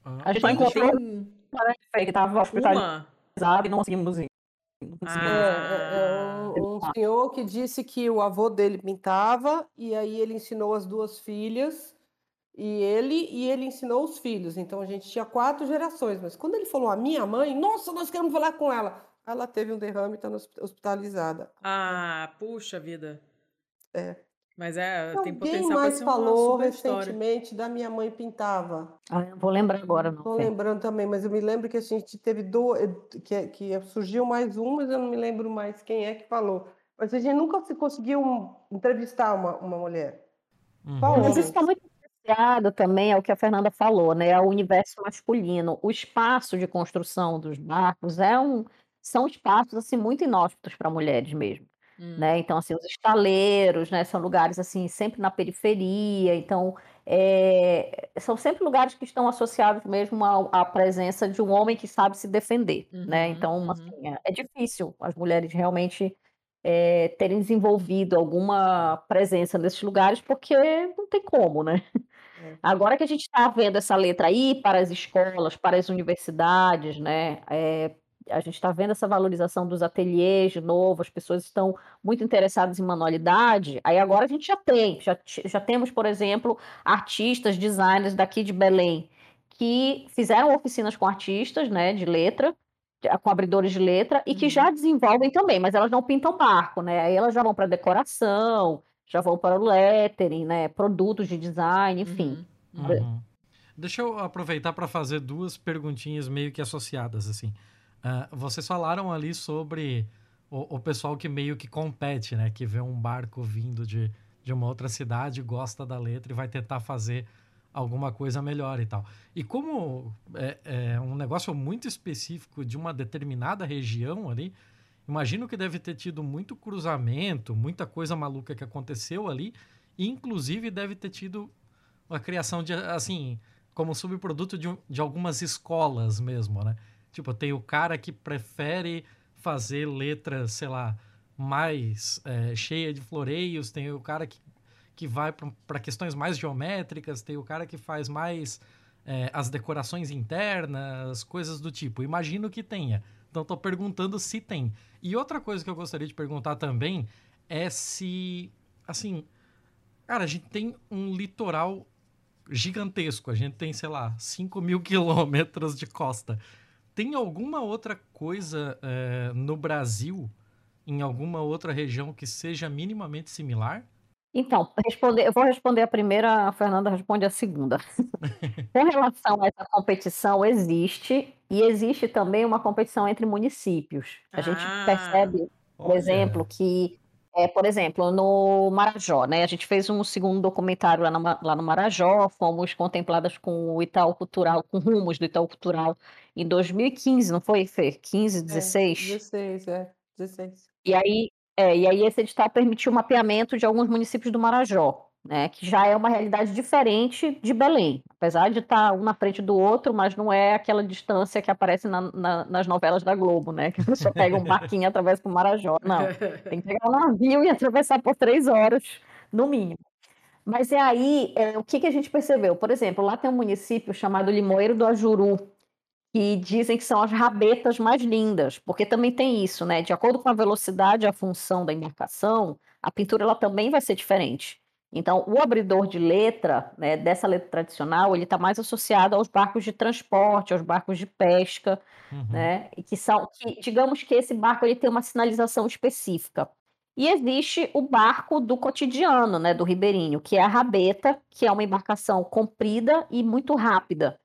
Ah, a gente só encontrou tem... uma que estava hospitalizado e não conseguimos ir. Ah. É, é, é um, um senhor que disse que o avô dele pintava e aí ele ensinou as duas filhas e ele e ele ensinou os filhos. Então a gente tinha quatro gerações. Mas quando ele falou a minha mãe, nossa, nós queremos falar com ela. Ela teve um derrame e está hospitalizada. Ah, puxa vida. É. Mas é, Alguém tem potencial para ser falou recentemente história. da minha mãe pintava. Ah, não vou lembrar agora, não. Estou lembrando também, mas eu me lembro que a gente teve do que, que surgiu mais um, mas eu não me lembro mais quem é que falou. Mas a gente nunca se conseguiu entrevistar uma, uma mulher. Uhum. Mas isso está muito associado também ao que a Fernanda falou, né, ao universo masculino. O espaço de construção dos barcos é um, são espaços assim muito inóspitos para mulheres mesmo. Hum. Né? Então, assim, os estaleiros, né, são lugares assim sempre na periferia. Então, é, são sempre lugares que estão associados mesmo à, à, presença de um homem que sabe se defender, uhum, né? Então, uhum. assim, é, é difícil as mulheres realmente é, terem desenvolvido alguma presença nesses lugares, porque não tem como, né? É. Agora que a gente está vendo essa letra aí para as escolas, para as universidades, né? É, a gente está vendo essa valorização dos ateliês de novo, as pessoas estão muito interessadas em manualidade. Aí agora a gente já tem, já, já temos, por exemplo, artistas, designers daqui de Belém que fizeram oficinas com artistas, né, de letra, com abridores de letra e que já uhum. desenvolvem também, mas elas não pintam barco, né? Aí elas já vão para decoração, já vão para o lettering, né? Produtos de design, enfim. Uhum. Uhum. Deixa eu aproveitar para fazer duas perguntinhas meio que associadas, assim. Uh, vocês falaram ali sobre o, o, pessoal que meio que compete, né? Que vê um barco vindo de, de uma outra cidade, gosta da letra e vai tentar fazer alguma coisa melhor e tal. E como é, é, um negócio muito específico de uma determinada região ali, imagino que deve ter tido muito cruzamento, muita coisa maluca que aconteceu ali, e inclusive deve ter tido a criação de, assim, como subproduto de, de algumas escolas mesmo, né? Tipo, tem o cara que prefere fazer letras, sei lá, mais é, cheia de floreios, tem o cara que que vai para questões mais geométricas, tem o cara que faz mais é, as decorações internas, coisas do tipo. Imagino que tenha. Então, estou perguntando se tem. E outra coisa que eu gostaria de perguntar também é se, assim, cara, a gente tem um litoral gigantesco. A gente tem, sei lá, 5 mil quilômetros de costa. Tem alguma outra coisa é, no Brasil, em alguma outra região que seja minimamente similar? Então, responder, eu vou responder a primeira, a Fernanda responde a segunda. Com relação a essa competição, existe, e existe também uma competição entre municípios. A gente ah, percebe, por olha. exemplo, que, é, por exemplo, no Marajó, né? A gente fez um segundo documentário lá no, lá no Marajó, fomos contempladas com o Itaú Cultural, com rumos do Itaú Cultural em 2015, não foi, Fê? 15, 16? É, 16, é, 16. E aí, é, e aí esse edital permitiu o mapeamento de alguns municípios do Marajó, né, que já é uma realidade diferente de Belém, apesar de estar um na frente do outro, mas não é aquela distância que aparece na, na, nas novelas da Globo, né, que pessoa pega um barquinho e atravessa para o Marajó. Não, tem que pegar um navio e atravessar por três horas, no mínimo. Mas é aí, é, o que, que a gente percebeu? Por exemplo, lá tem um município chamado Limoeiro do Ajuru, que dizem que são as rabetas mais lindas, porque também tem isso, né? De acordo com a velocidade e a função da embarcação, a pintura ela também vai ser diferente. Então, o abridor de letra, né, dessa letra tradicional, ele está mais associado aos barcos de transporte, aos barcos de pesca, uhum. né? E que são, que, digamos que esse barco ele tem uma sinalização específica. E existe o barco do cotidiano, né, do ribeirinho, que é a rabeta, que é uma embarcação comprida e muito rápida.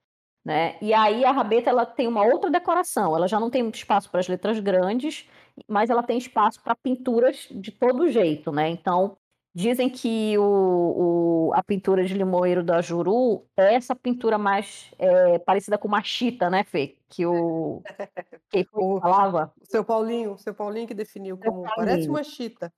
Né? E aí a rabeta ela tem uma outra decoração, ela já não tem espaço para as letras grandes, mas ela tem espaço para pinturas de todo jeito, né? Então dizem que o, o, a pintura de Limoeiro da Juru é essa pintura mais é, parecida com uma chita, né, Fê? Que o que falava. O seu Paulinho, seu Paulinho que definiu como parece uma chita.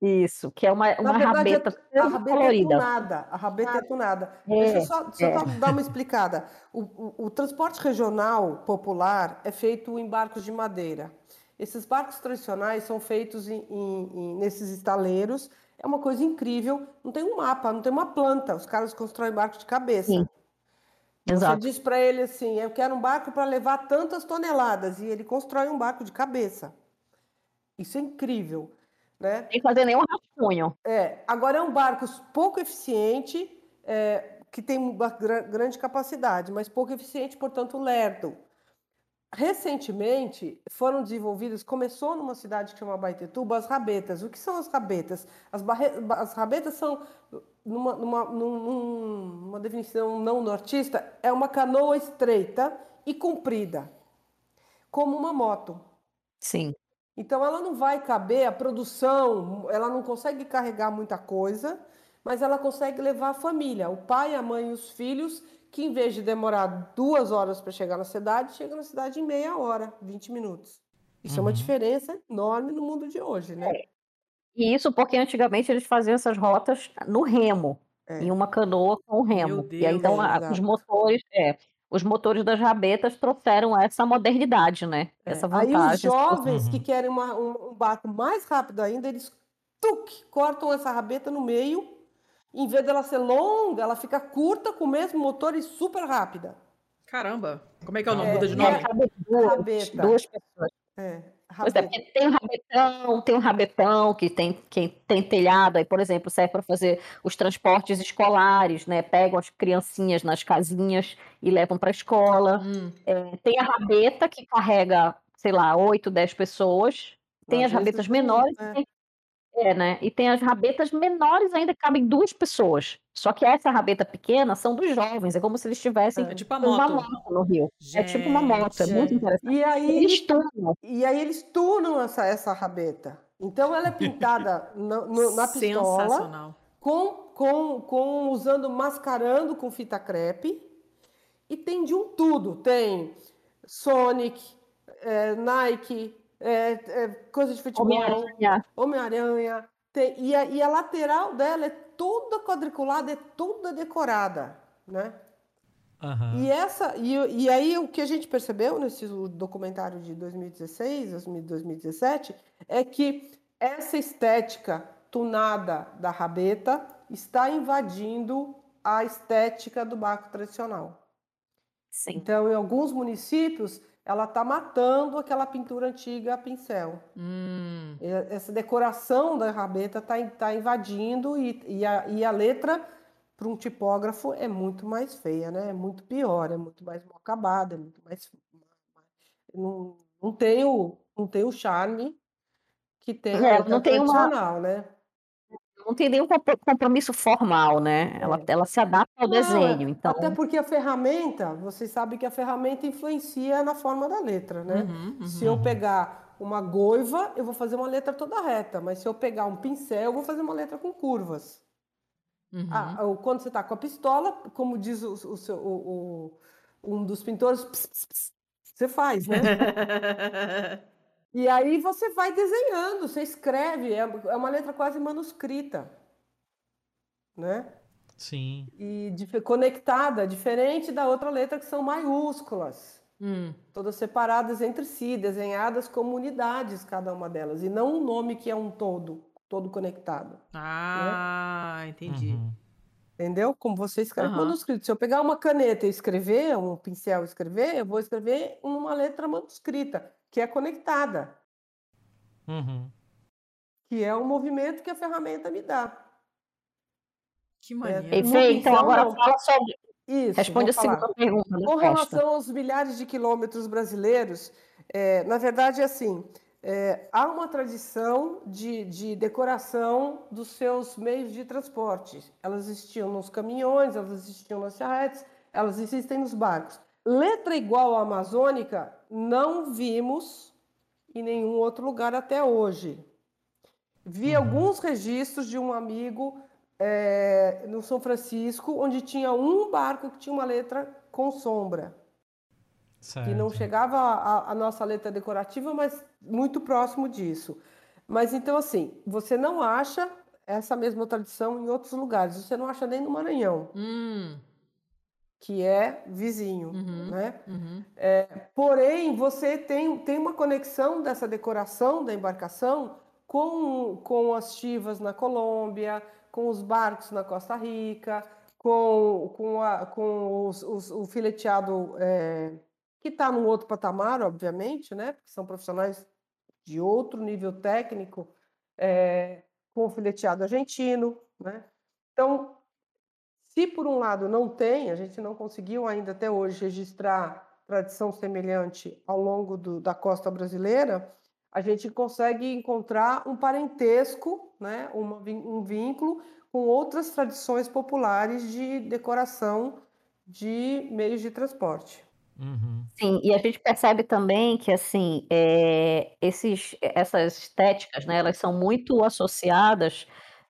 Isso, que é uma, uma verdade, rabeta a, a rabeta é colorida. É tunada, a rabeta é tunada. É, deixa eu só, deixa é. dar uma explicada. O, o, o, transporte regional popular é feito em barcos de madeira. Esses barcos tradicionais são feitos em, em, em, nesses estaleiros. É uma coisa incrível. Não tem um mapa, não tem uma planta. Os caras constroem barcos de cabeça. Sim. Exato. Você diz para ele assim: eu quero um barco para levar tantas toneladas. E ele constrói um barco de cabeça. Isso é incrível. Né? Sem fazer nenhum rascunho. É, agora é um barco pouco eficiente, é, que tem uma grande capacidade, mas pouco eficiente, portanto, lerdo. Recentemente foram desenvolvidas, começou numa cidade que chama Baitetuba, as rabetas. O que são as rabetas? As, barre, as rabetas são, numa, numa, numa definição não nortista, é uma canoa estreita e comprida, como uma moto. Sim. Então ela não vai caber a produção, ela não consegue carregar muita coisa, mas ela consegue levar a família, o pai, a mãe e os filhos, que em vez de demorar duas horas para chegar na cidade, chega na cidade em meia hora, 20 minutos. Isso uhum. é uma uhum. diferença enorme no mundo de hoje, né? É. E isso porque antigamente eles faziam essas rotas no remo, é. em uma canoa com remo. Deus, e aí então é, os motores, é, os motores das rabetas trouxeram essa modernidade, né? É. Essa vantagem. Aí os jovens uhum. que querem uma, um, um, barco mais rápido ainda, eles tuc, cortam essa rabeta no meio Em vez dela ser longa, ela fica curta com o mesmo motor e super rápida. Caramba! Como é que é o nome? É, Muda de nome? É, duas, rabeta. duas pessoas. É, pois é, tem o rabetão, tem o rabetão que tem, que tem telhado, aí, por exemplo, serve para fazer os transportes escolares, né? Pegam as criancinhas nas casinhas e levam para a escola. Hum. É, tem a rabeta que carrega, sei lá, 8, 10 pessoas. Tem Às as rabetas menores, é. tem é, né? E tem as rabetas menores ainda que cabem duas pessoas. Só que essa rabeta pequena são dos jovens, é como se eles tivessem é tipo uma moto no Rio. Gente, é tipo uma moto, é muito interessante. E aí eles tunam. E aí eles tunam essa, essa rabeta. Então ela é pintada no, no, na pistola com, com, com usando mascarando com fita crepe e tem de um tudo. Tem Sonic, é, Nike, é, é, coisa de futebol, Homem-Aranha. Homem-Aranha. E, a, e a lateral dela é toda quadriculada, é toda decorada, né? Uhum. E, essa, e, e aí o que a gente percebeu nesse documentário de 2016, 2017, é que essa estética tunada da rabeta está invadindo a estética do barco tradicional. Sim. Então, em alguns municípios, ela está matando aquela pintura antiga a pincel. Hum. Essa decoração da rabeta está tá invadindo e, e, a, e a letra para um tipógrafo é muito mais feia, né? É muito pior, é muito mais mal acabada, é muito mais não, não tem o não tem o charme que tem é, não tem uma né? Não tem nenhum compromisso formal, né? É. Ela, ela se adapta ao não, desenho. Então... Até porque a ferramenta, vocês sabem que a ferramenta influencia na forma da letra, né? Uhum, uhum. Se eu pegar uma goiva, eu vou fazer uma letra toda reta, mas se eu pegar um pincel, eu vou fazer uma letra com curvas. Uhum. Ah, quando você está com a pistola, como diz o, o, seu, o, o um dos pintores, pss, pss, pss, você faz, né? E aí você vai desenhando, você escreve, é, é uma letra quase manuscrita, né? Sim. E de, conectada, diferente da outra letra que são maiúsculas. Hum. Todas separadas entre si, desenhadas como unidades, cada uma delas, e não um nome que é um todo, todo conectado. Né? Ah, né? entendi. Uhum. Entendeu? Como você escreve uhum. manuscrito. Se eu pegar uma caneta e escrever, um pincel e escrever, eu vou escrever uma letra manuscrita que é conectada. Uhum. Que é o movimento que a ferramenta me dá. Que maneiro. É. Então, agora não. fala sobre. Isso, Responde a segunda pergunta. Com relação aos milhares de quilômetros brasileiros, é, na verdade, é assim: é, há uma tradição de, de, decoração dos seus meios de transporte. Elas existiam nos caminhões, elas existiam nas charretes, elas existem nos barcos. Letra igual à amazônica não vimos em nenhum outro lugar até hoje. Vi uhum. alguns registros de um amigo é, no São Francisco, onde tinha um barco que tinha uma letra com sombra. Certo. Que não chegava a, a nossa letra decorativa, mas muito próximo disso. Mas então, assim, você não acha essa mesma tradição em outros lugares. Você não acha nem no Maranhão. Hum que é vizinho, uhum, né? Uhum. É, porém, você tem, tem uma conexão dessa decoração da embarcação com, com as chivas na Colômbia, com os barcos na Costa Rica, com, com, a, com os, os, o fileteado é, que está num outro patamar, obviamente, né? Porque são profissionais de outro nível técnico, é, com o fileteado argentino, né? Então, se por um lado não tem, a gente não conseguiu ainda até hoje registrar tradição semelhante ao longo do, da costa brasileira, a gente consegue encontrar um parentesco, né, uma, um vínculo com outras tradições populares de decoração de meios de transporte. Uhum. Sim, e a gente percebe também que assim é, esses, essas estéticas, né, elas são muito associadas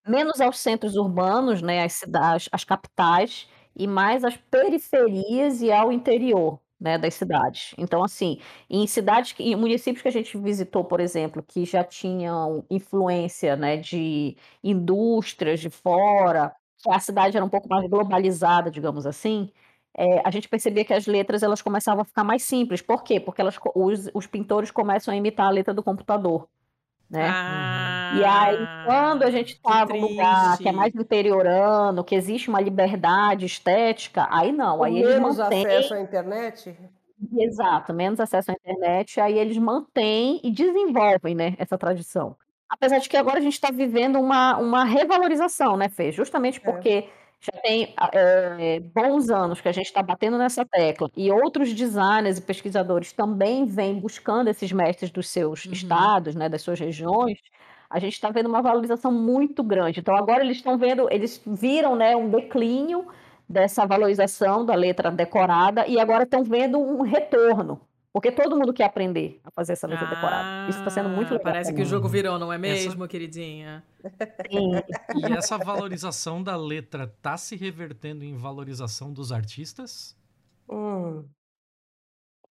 menos aos centros urbanos, né, às cidades, às capitais, e mais às periferias e ao interior, né, das cidades. Então, assim, em cidades, em municípios que a gente visitou, por exemplo, que já tinham influência, né, de indústrias de fora, que a cidade era um pouco mais globalizada, digamos assim, é, a gente percebia que as letras elas começavam a ficar mais simples. Por quê? Porque elas, os, os pintores começam a imitar a letra do computador, né? Ah e aí, quando a gente está num lugar que é mais interiorano, que existe uma liberdade estética, aí não, aí eles menos mantêm... acesso à internet? Exato, menos acesso à internet, aí eles mantêm e desenvolvem, né, essa tradição. Apesar de que agora a gente está vivendo uma, uma revalorização, né, Fê? Justamente é. porque é. Já tem é, bons anos que a gente está batendo nessa tecla e outros designers e pesquisadores também vêm buscando esses mestres dos seus uhum. estados, né, das suas regiões, a gente está vendo uma valorização muito grande. Então agora eles estão vendo, eles viram, né, um declínio dessa valorização da letra decorada e agora estão vendo um retorno. Porque todo mundo quer aprender a fazer essa letra ah, decorada. Isso está sendo muito legal. Parece que o jogo virou, não é mesmo, essa... queridinha? Sim. E essa valorização da letra está se revertendo em valorização dos artistas? Hum.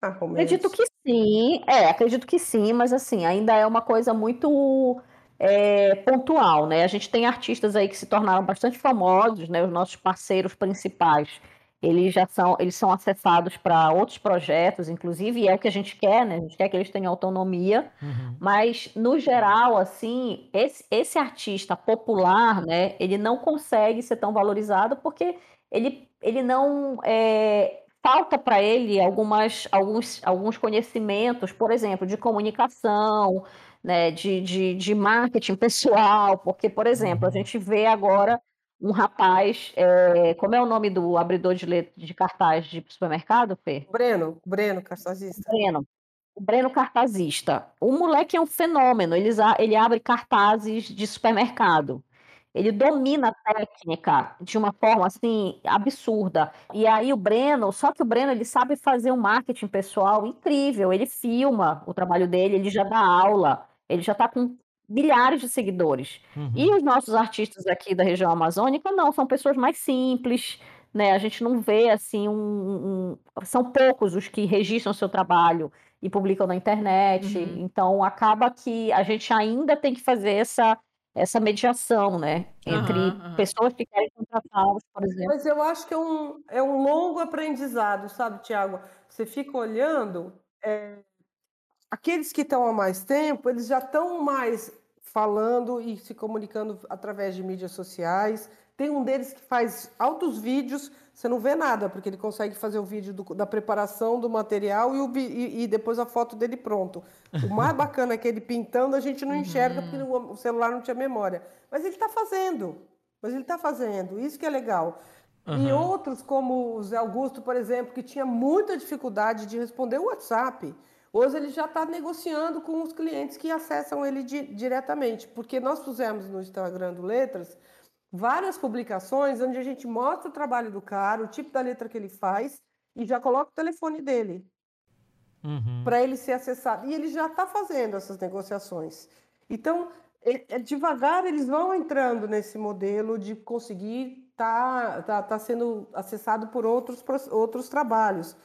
Ah, acredito que sim. É, acredito que sim, mas assim, ainda é uma coisa muito é, pontual, né? A gente tem artistas aí que se tornaram bastante famosos, né? Os nossos parceiros principais, eles já são, eles são acessados para outros projetos, inclusive, e é o que a gente quer, né? A gente quer que eles tenham autonomia, uhum. mas no geral, assim, esse, esse artista popular, né? Ele não consegue ser tão valorizado porque ele, ele não é, falta para ele algumas, alguns, alguns conhecimentos, por exemplo, de comunicação, né, de, de, de marketing pessoal, porque, por exemplo, a uhum. gente vê agora um rapaz, é, como é o nome do abridor de, letra, de cartaz de supermercado, Fê? Breno, Breno Cartazista. Breno, o Breno Cartazista. O moleque é um fenômeno, ele, ele abre cartazes de supermercado. Ele domina a técnica de uma forma assim absurda. E aí o Breno, só que o Breno ele sabe fazer um marketing pessoal incrível. Ele filma o trabalho dele, ele já dá aula. Ele já está com milhares de seguidores. Uhum. E os nossos artistas aqui da região amazônica, não, são pessoas mais simples, né? A gente não vê assim um, um... são poucos os que registram seu trabalho e publicam na internet. Uhum. Então acaba que a gente ainda tem que fazer essa essa mediação, né, entre uhum, uhum. pessoas que querem contratá-los, por exemplo. Mas eu acho que é um, é um longo aprendizado, sabe, Tiago? Você fica olhando, é, aqueles que estão há mais tempo, eles já estão mais falando e se comunicando através de mídias sociais. Tem um deles que faz altos vídeos, você não vê nada, porque ele consegue fazer o vídeo do, da preparação do material e, o, e, e, depois a foto dele pronto. O mais bacana é que ele pintando a gente não enxerga, porque o celular não tinha memória. Mas ele está fazendo. Mas ele está fazendo. Isso que é legal. Uhum. E outros, como o Zé Augusto, por exemplo, que tinha muita dificuldade de responder o WhatsApp. Hoje ele já está negociando com os clientes que acessam ele di diretamente, porque nós pusemos no Instagram do Letras várias publicações onde a gente mostra o trabalho do cara, o tipo da letra que ele faz e já coloca o telefone dele uhum. para ele ser acessado. E ele já está fazendo essas negociações. Então, é, é, devagar eles vão entrando nesse modelo de conseguir estar tá, tá, tá sendo acessado por outros, outros trabalhos.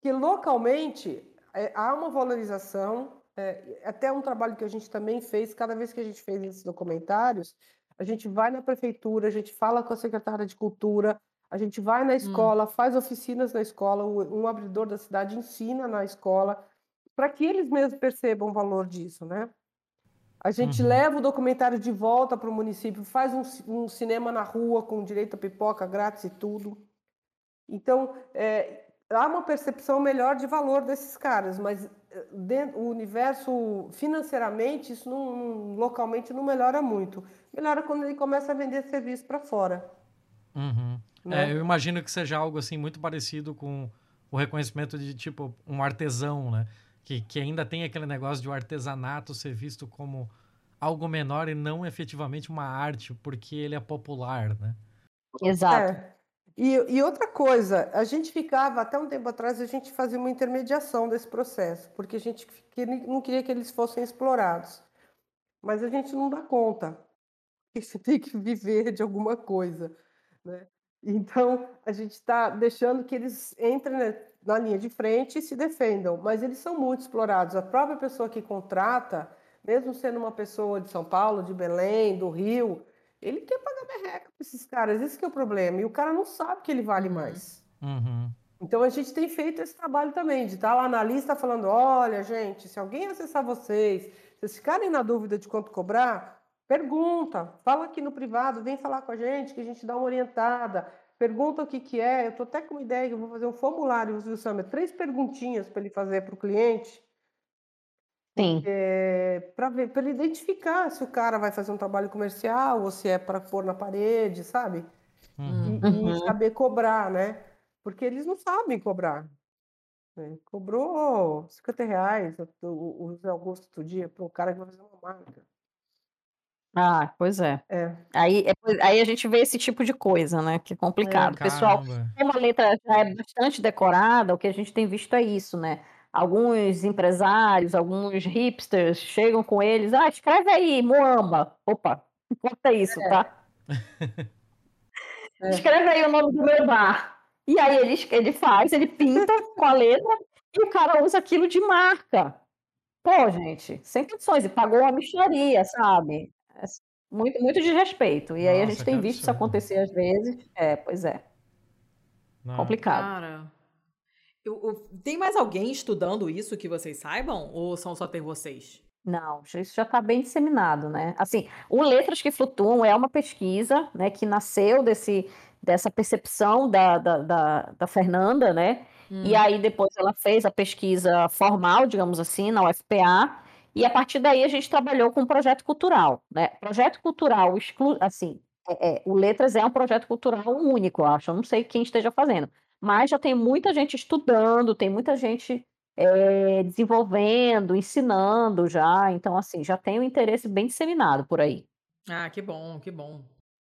Que localmente é, há uma valorização, é, até um trabalho que a gente também fez, cada vez que a gente fez esses documentários, a gente vai na prefeitura, a gente fala com a secretária de cultura, a gente vai na hum. escola, hum. faz oficinas na escola, um abridor da cidade ensina na escola, para que eles mesmos percebam o valor disso, né? A gente uhum. leva o documentário de volta para o município, faz um, um, cinema na rua com direito a pipoca grátis e tudo. Então, é, há uma percepção melhor de valor desses caras, mas eh, dentro, o universo financeiramente, isso não, não, localmente não melhora muito. Melhora quando ele começa a vender serviço para fora. Uhum. Né? É, eu imagino que seja algo assim muito parecido com o reconhecimento de tipo um artesão, né? Que, que ainda tem aquele negócio de o artesanato ser visto como algo menor e não efetivamente uma arte, porque ele é popular, né? Exato. É. E, e, outra coisa, a gente ficava, até um tempo atrás, a gente fazia uma intermediação desse processo, porque a gente não queria que eles fossem explorados. Mas a gente não dá conta, porque você tem que viver de alguma coisa. Né? Então, a gente está deixando que eles entrem na linha de frente e se defendam, mas eles são muito explorados. A própria pessoa que contrata, mesmo sendo uma pessoa de São Paulo, de Belém, do Rio, ele quer pagar merreca para esses caras, esse que é o problema. E o cara não sabe que ele vale mais. Uhum. Então a gente tem feito esse trabalho também, de estar tá lá na lista falando: olha, gente, se alguém acessar vocês, se vocês ficarem na dúvida de quanto cobrar, Pergunta, fala aqui no privado, vem falar com a gente, que a gente dá uma orientada. Pergunta o que, que é. Eu estou até com uma ideia que eu vou fazer um formulário, viu, Samia? Três perguntinhas para ele fazer para o cliente. Sim. É, para ver, para ele identificar se o cara vai fazer um trabalho comercial ou se é para pôr na parede, sabe? Uhum. E, e, uhum. saber cobrar, né? Porque eles não sabem cobrar. Né? Cobrou 50 reais o, o José Augusto outro dia para um cara que vai fazer uma marca. Ah, pois é. É. Aí, é, aí a gente vê esse tipo de coisa, né? Que é complicado. É, Pessoal, como a letra já é bastante decorada, o que a gente tem visto é isso, né? Alguns empresários, alguns hipsters chegam com eles, ah, escreve aí, Moamba. Opa, corta isso, é. tá? É. Escreve aí o nome do meu bar. E aí ele, ele faz, ele pinta com a letra e o cara usa aquilo de marca. Pô, gente, sem condições, e pagou uma micharia, sabe? É muito, muito desrespeito. E aí a gente tem visto isso acontecer às vezes. É, pois é. Não. Complicado. Cara, eu, eu, tem mais alguém estudando isso que vocês saibam? Ou são só tem vocês? Não, isso já está bem disseminado, né? Assim, o Letras que Flutuam é uma pesquisa, né, que nasceu desse, dessa percepção da, da, da, da Fernanda, né? Hum. E aí depois ela fez a pesquisa formal, digamos assim, na UFPA, e a partir daí a gente trabalhou com um projeto cultural, né? Projeto cultural, exclu... assim, é, é, o Letras é um projeto cultural único, eu acho. Eu não sei quem esteja fazendo, mas já tem muita gente estudando, tem muita gente é, desenvolvendo, ensinando já. Então, assim, já tem um interesse bem disseminado por aí. Ah, que bom, que bom.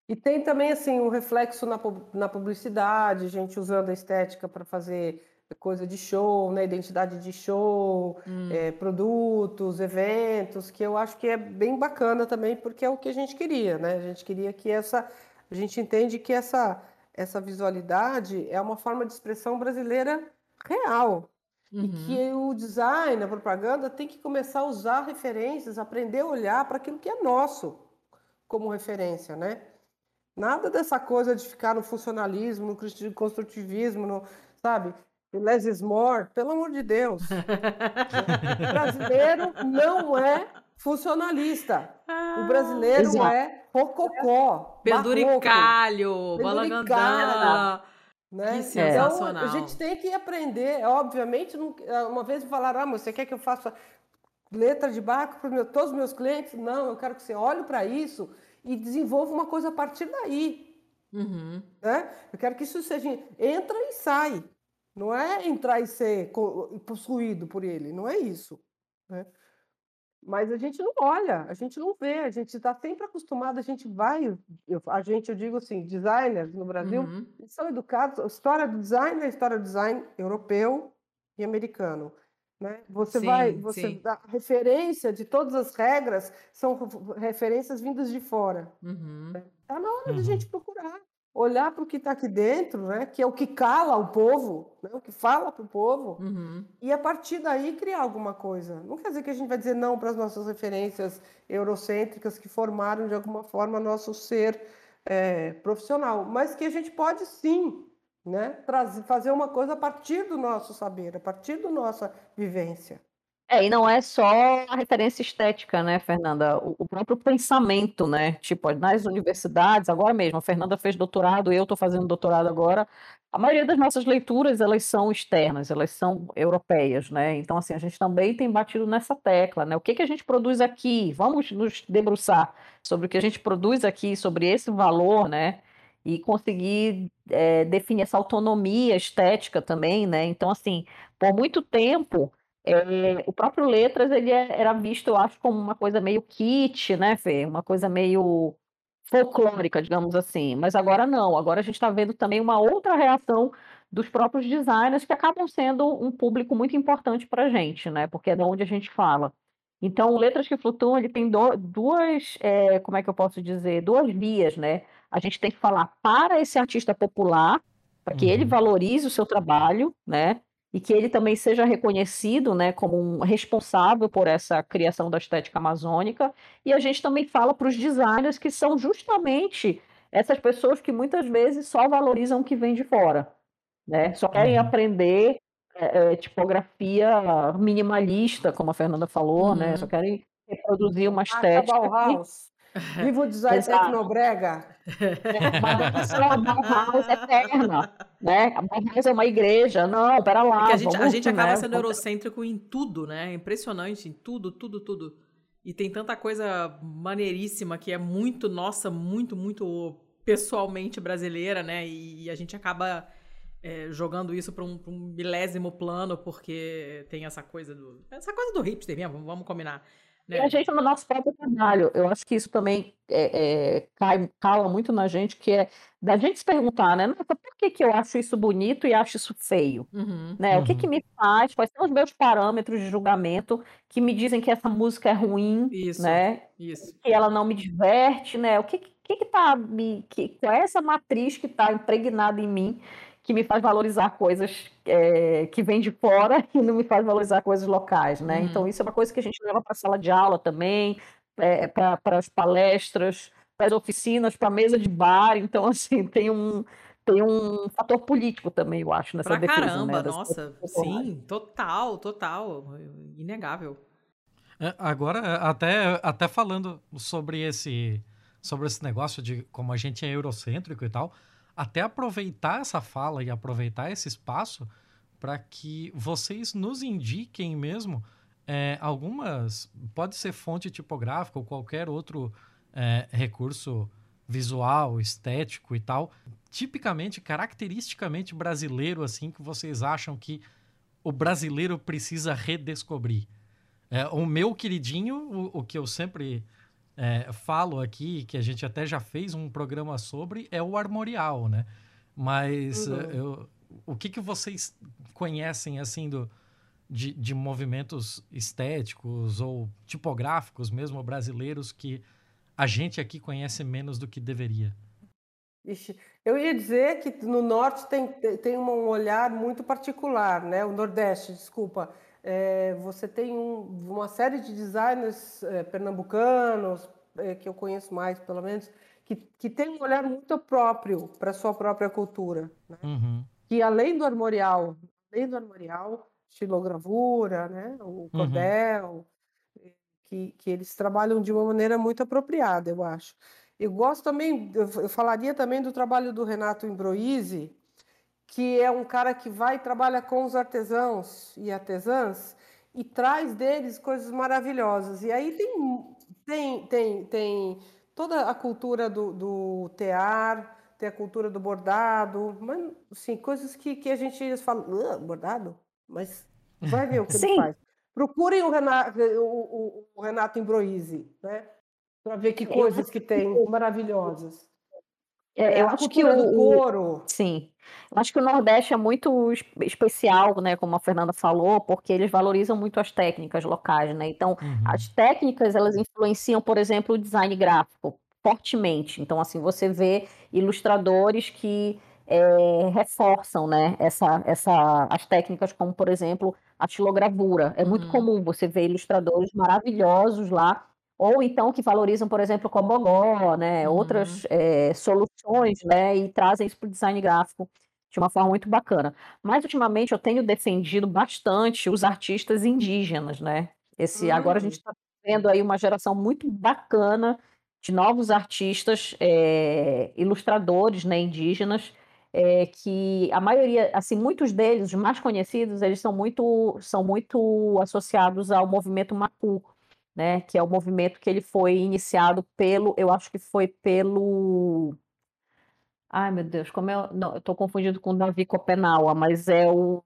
E tem também, assim, um reflexo na, na publicidade, gente usando a estética para fazer coisa de show, né? Identidade de show, hum. é, produtos, eventos, que eu acho que é bem bacana também, porque é o que a gente queria, né? A gente queria que essa. A gente entende que essa, essa visualidade é uma forma de expressão brasileira real. Uhum. E que o design, a propaganda, tem que começar a usar referências, aprender a olhar para aquilo que é nosso como referência, né? Nada dessa coisa de ficar no funcionalismo, no construtivismo, no, sabe? less is more, pelo amor de Deus. o brasileiro não é funcionalista. O brasileiro Exato. é rococó. Penduricalho, balagandã. Né? Que sensacional. Então, a gente tem que aprender. Obviamente, uma vez me falaram, ah, mas você quer que eu faça letra de barco para todos os meus clientes? Não, eu quero que você olhe para isso e desenvolva uma coisa a partir daí. Uhum. Né? Eu quero que isso seja entra e sai. Não é entrar e ser possuído por ele, não é isso. Né? Mas a gente não olha, a gente não vê, a gente está sempre acostumado, a gente vai, eu, a gente, eu digo assim, designers no Brasil, uhum. são educados, a história do design é a história do design europeu e americano. Né? Você sim, vai, você sim. a referência de todas as regras são referências vindas de fora. Está uhum. né? Tá na hora uhum. de a gente procurar olhar para o que está aqui dentro, né, que é o que cala o povo, né, o que fala para o povo, uhum. e a partir daí criar alguma coisa. Não quer dizer que a gente vai dizer não para as nossas referências eurocêntricas que formaram de alguma forma nosso ser é, profissional, mas que a gente pode sim né, trazer, fazer uma coisa a partir do nosso saber, a partir da nossa vivência. É, e não é só a referência estética, né, Fernanda? O, o, próprio pensamento, né? Tipo, nas universidades, agora mesmo, a Fernanda fez doutorado, eu estou fazendo doutorado agora. A maioria das nossas leituras, elas são externas, elas são europeias, né? Então, assim, a gente também tem batido nessa tecla, né? O que, que a gente produz aqui? Vamos nos debruçar sobre o que a gente produz aqui, sobre esse valor, né? E conseguir é, definir essa autonomia estética também, né? Então, assim, por muito tempo é, o próprio Letras ele é, era visto, eu acho, como uma coisa meio kit, né, Fê? Uma coisa meio folclórica, digamos assim. Mas agora não, agora a gente está vendo também uma outra reação dos próprios designers que acabam sendo um público muito importante para a gente, né? Porque é de onde a gente fala. Então, o Letras que Flutuam, ele tem do, duas, é, como é que eu posso dizer, duas vias, né? A gente tem que falar para esse artista popular, para que uhum. ele valorize o seu trabalho, né? E que ele também seja reconhecido né, como um responsável por essa criação da estética amazônica. E a gente também fala para os designers que são justamente essas pessoas que muitas vezes só valorizam o que vem de fora, né? só querem uhum. aprender é, é, tipografia minimalista, como a Fernanda falou, uhum. né? só querem reproduzir uma estética. Bauhaus. Viva o design tecnobrega! Mas a Bauhaus é eterna, né? A Bauhaus é uma igreja. Não, pera lá. É a gente, a gente acaba né? sendo eurocêntrico em tudo, né? É impressionante, em tudo, tudo, tudo. E tem tanta coisa maneiríssima que é muito nossa, muito, muito pessoalmente brasileira, né? E, a gente acaba é, jogando isso para um, um, milésimo plano porque tem essa coisa do essa coisa do hipster mesmo, vamos combinar. Né? E a gente no nosso próprio trabalho, eu acho que isso também é, é, cai, cala muito na gente, que é da gente se perguntar, né? Por que, que eu acho isso bonito e acho isso feio? Uhum, né? Uhum. O que, que uhum. me faz? Quais são os meus parâmetros de julgamento que me dizem que essa música é ruim, isso, né? Isso. Que ela não me diverte, né? O que que, que tá me. Que, qual é essa matriz que está impregnada em mim que me faz valorizar coisas é, que vêm de fora e não me faz valorizar coisas locais, né? Uhum. Então, isso é uma coisa que a gente leva para a sala de aula também, é, para as palestras, para as oficinas, para a mesa de bar. Então, assim, tem um, tem um fator político também, eu acho, nessa pra defesa. Caramba, né, nossa, sim, total, total, inegável. É, agora, até, até falando sobre esse, sobre esse negócio de como a gente é eurocêntrico e tal, até aproveitar essa fala e aproveitar esse espaço para que vocês nos indiquem mesmo é, algumas. Pode ser fonte tipográfica ou qualquer outro é, recurso visual, estético e tal, tipicamente, caracteristicamente brasileiro, assim, que vocês acham que o brasileiro precisa redescobrir. É, o meu queridinho, o, o que eu sempre é, falo aqui, que a gente até já fez um programa sobre, é o armorial, né? Mas uhum. eu, o que, que vocês conhecem, assim, do, de, de movimentos estéticos ou tipográficos mesmo brasileiros que a gente aqui conhece menos do que deveria? Ixi, eu ia dizer que no norte tem, tem um olhar muito particular, né? O nordeste, desculpa é, você tem um, uma série de designers é, pernambucanos, é, que eu conheço mais, pelo menos, que, que tem um olhar muito próprio para a sua própria cultura. Né? Uhum. Que além do armorial, além do armorial, estilogravura, né? o uhum. cordel, uhum. que, que eles trabalham de uma maneira muito apropriada, eu acho. Eu gosto também, eu falaria também do trabalho do Renato Imbroise, que é um cara que vai e trabalha com os artesãos e artesãs e traz deles coisas maravilhosas. E aí tem, tem, tem, tem toda a cultura do, do tear, tem a cultura do bordado, mas, assim, coisas que, que a gente fala, bordado? Mas vai ver o que ele faz. Procurem o Renato, o, o, o Renato Imbroise, né? Para ver que coisas que tem maravilhosas. É, é eu acho que o couro. Sim. Eu acho que o Nordeste é muito especial, né, como a Fernanda falou, porque eles valorizam muito as técnicas locais, né? Então, uhum. as técnicas, elas influenciam, por exemplo, o design gráfico fortemente. Então, assim, você vê ilustradores que é, reforçam, né, essa, essa, as técnicas, como, por exemplo, a xilogravura. É muito uhum. comum você ver ilustradores maravilhosos lá ou então que valorizam, por exemplo, o Cobogó, né, uhum. outras é, soluções, né, e trazem isso para o design gráfico de uma forma muito bacana. Mas ultimamente eu tenho defendido bastante os artistas indígenas, né? Esse uhum. agora a gente está vendo aí uma geração muito bacana de novos artistas, é, ilustradores, né, indígenas, é, que a maioria, assim, muitos deles, os mais conhecidos, eles são muito, são muito associados ao movimento Macu, né? Que é o movimento que ele foi iniciado pelo, eu acho que foi pelo. Ai, meu Deus, como é. Não, eu estou confundindo com o Davi Copenaua, mas é o.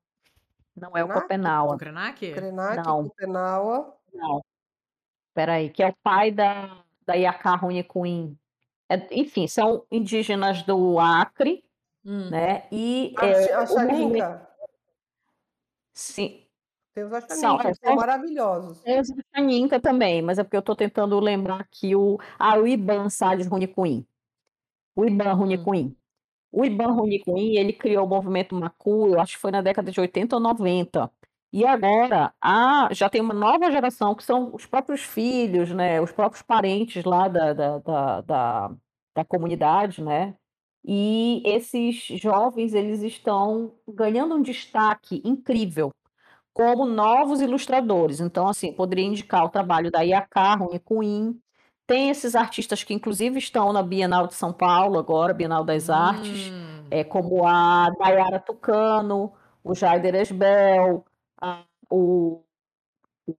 Não é o Copenaua. O Krenak? Krenak, não. Copenaua. Não. Peraí, que é o pai da, da Yaka Runicuim. É, enfim, são indígenas do Acre, hum. né? E. A, é, a Movimento... Sim, tem os que são maravilhosos. Tem os Achaninka também, mas é porque eu estou tentando lembrar aqui o, ah, o Iban Salles Runicuim. O Iban Runicuim. Hum. O Iban Runicuim, ele criou o movimento Macu, eu acho que foi na década de 80 ou 90. E agora ah, já tem uma nova geração, que são os próprios filhos, né, os próprios parentes lá da, da, da, da, da comunidade, né? E esses jovens, eles estão ganhando um destaque incrível como novos ilustradores. Então, assim, poderia indicar o trabalho da Iacá, Rony Queen, tem esses artistas que, inclusive, estão na Bienal de São Paulo agora, Bienal das Artes, hum. é, como a Dayara Tucano, o Jaider Esbel, a, o,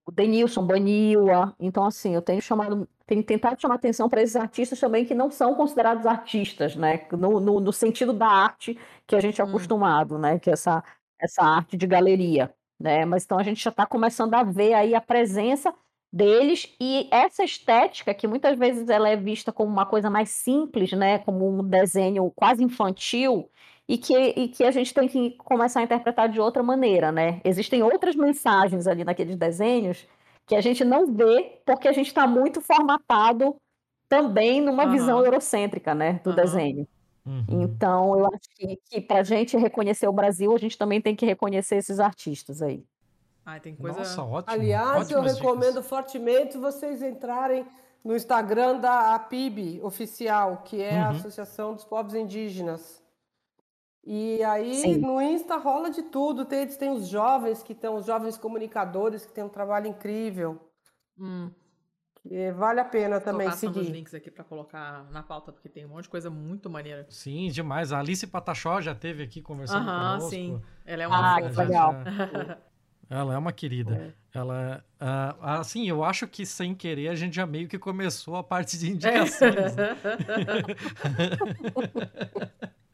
o Denilson Baniwa. Então, assim, eu tenho chamado, tenho tentado chamar atenção para esses artistas também que não são considerados artistas, né? No, no, no sentido da arte que a gente é hum. acostumado, né? Que é essa, essa arte de galeria. Né? Mas então a gente já está começando a ver aí a presença deles e essa estética que muitas vezes ela é vista como uma coisa mais simples, né, como um desenho quase infantil e que, e que a gente tem que começar a interpretar de outra maneira, né? Existem outras mensagens ali naqueles desenhos que a gente não vê porque a gente está muito formatado também numa uhum. visão eurocêntrica, né, do uhum. desenho. Uhum. Então, eu acho que, que para a gente reconhecer o Brasil, a gente também tem que reconhecer esses artistas aí. Ai, tem coisa. Nossa, ótimo. Aliás, eu recomendo dicas. fortemente vocês entrarem no Instagram da APIB oficial, que é uhum. a Associação dos Povos Indígenas. E aí Sim. no Insta rola de tudo. Tem, eles têm os jovens que estão, os jovens comunicadores que têm um trabalho incrível. Hum. Que vale a pena também Estou seguir. os links aqui para colocar na pauta, porque tem um monte de coisa muito maneira. Sim, demais. A Alice Patachó já teve aqui conversando Aham, conosco. sim. Ela é uma ah, fofa. legal. Ela é uma querida. É. Ela, uh, assim, eu acho que sem querer a gente já meio que começou a parte de indicações. né?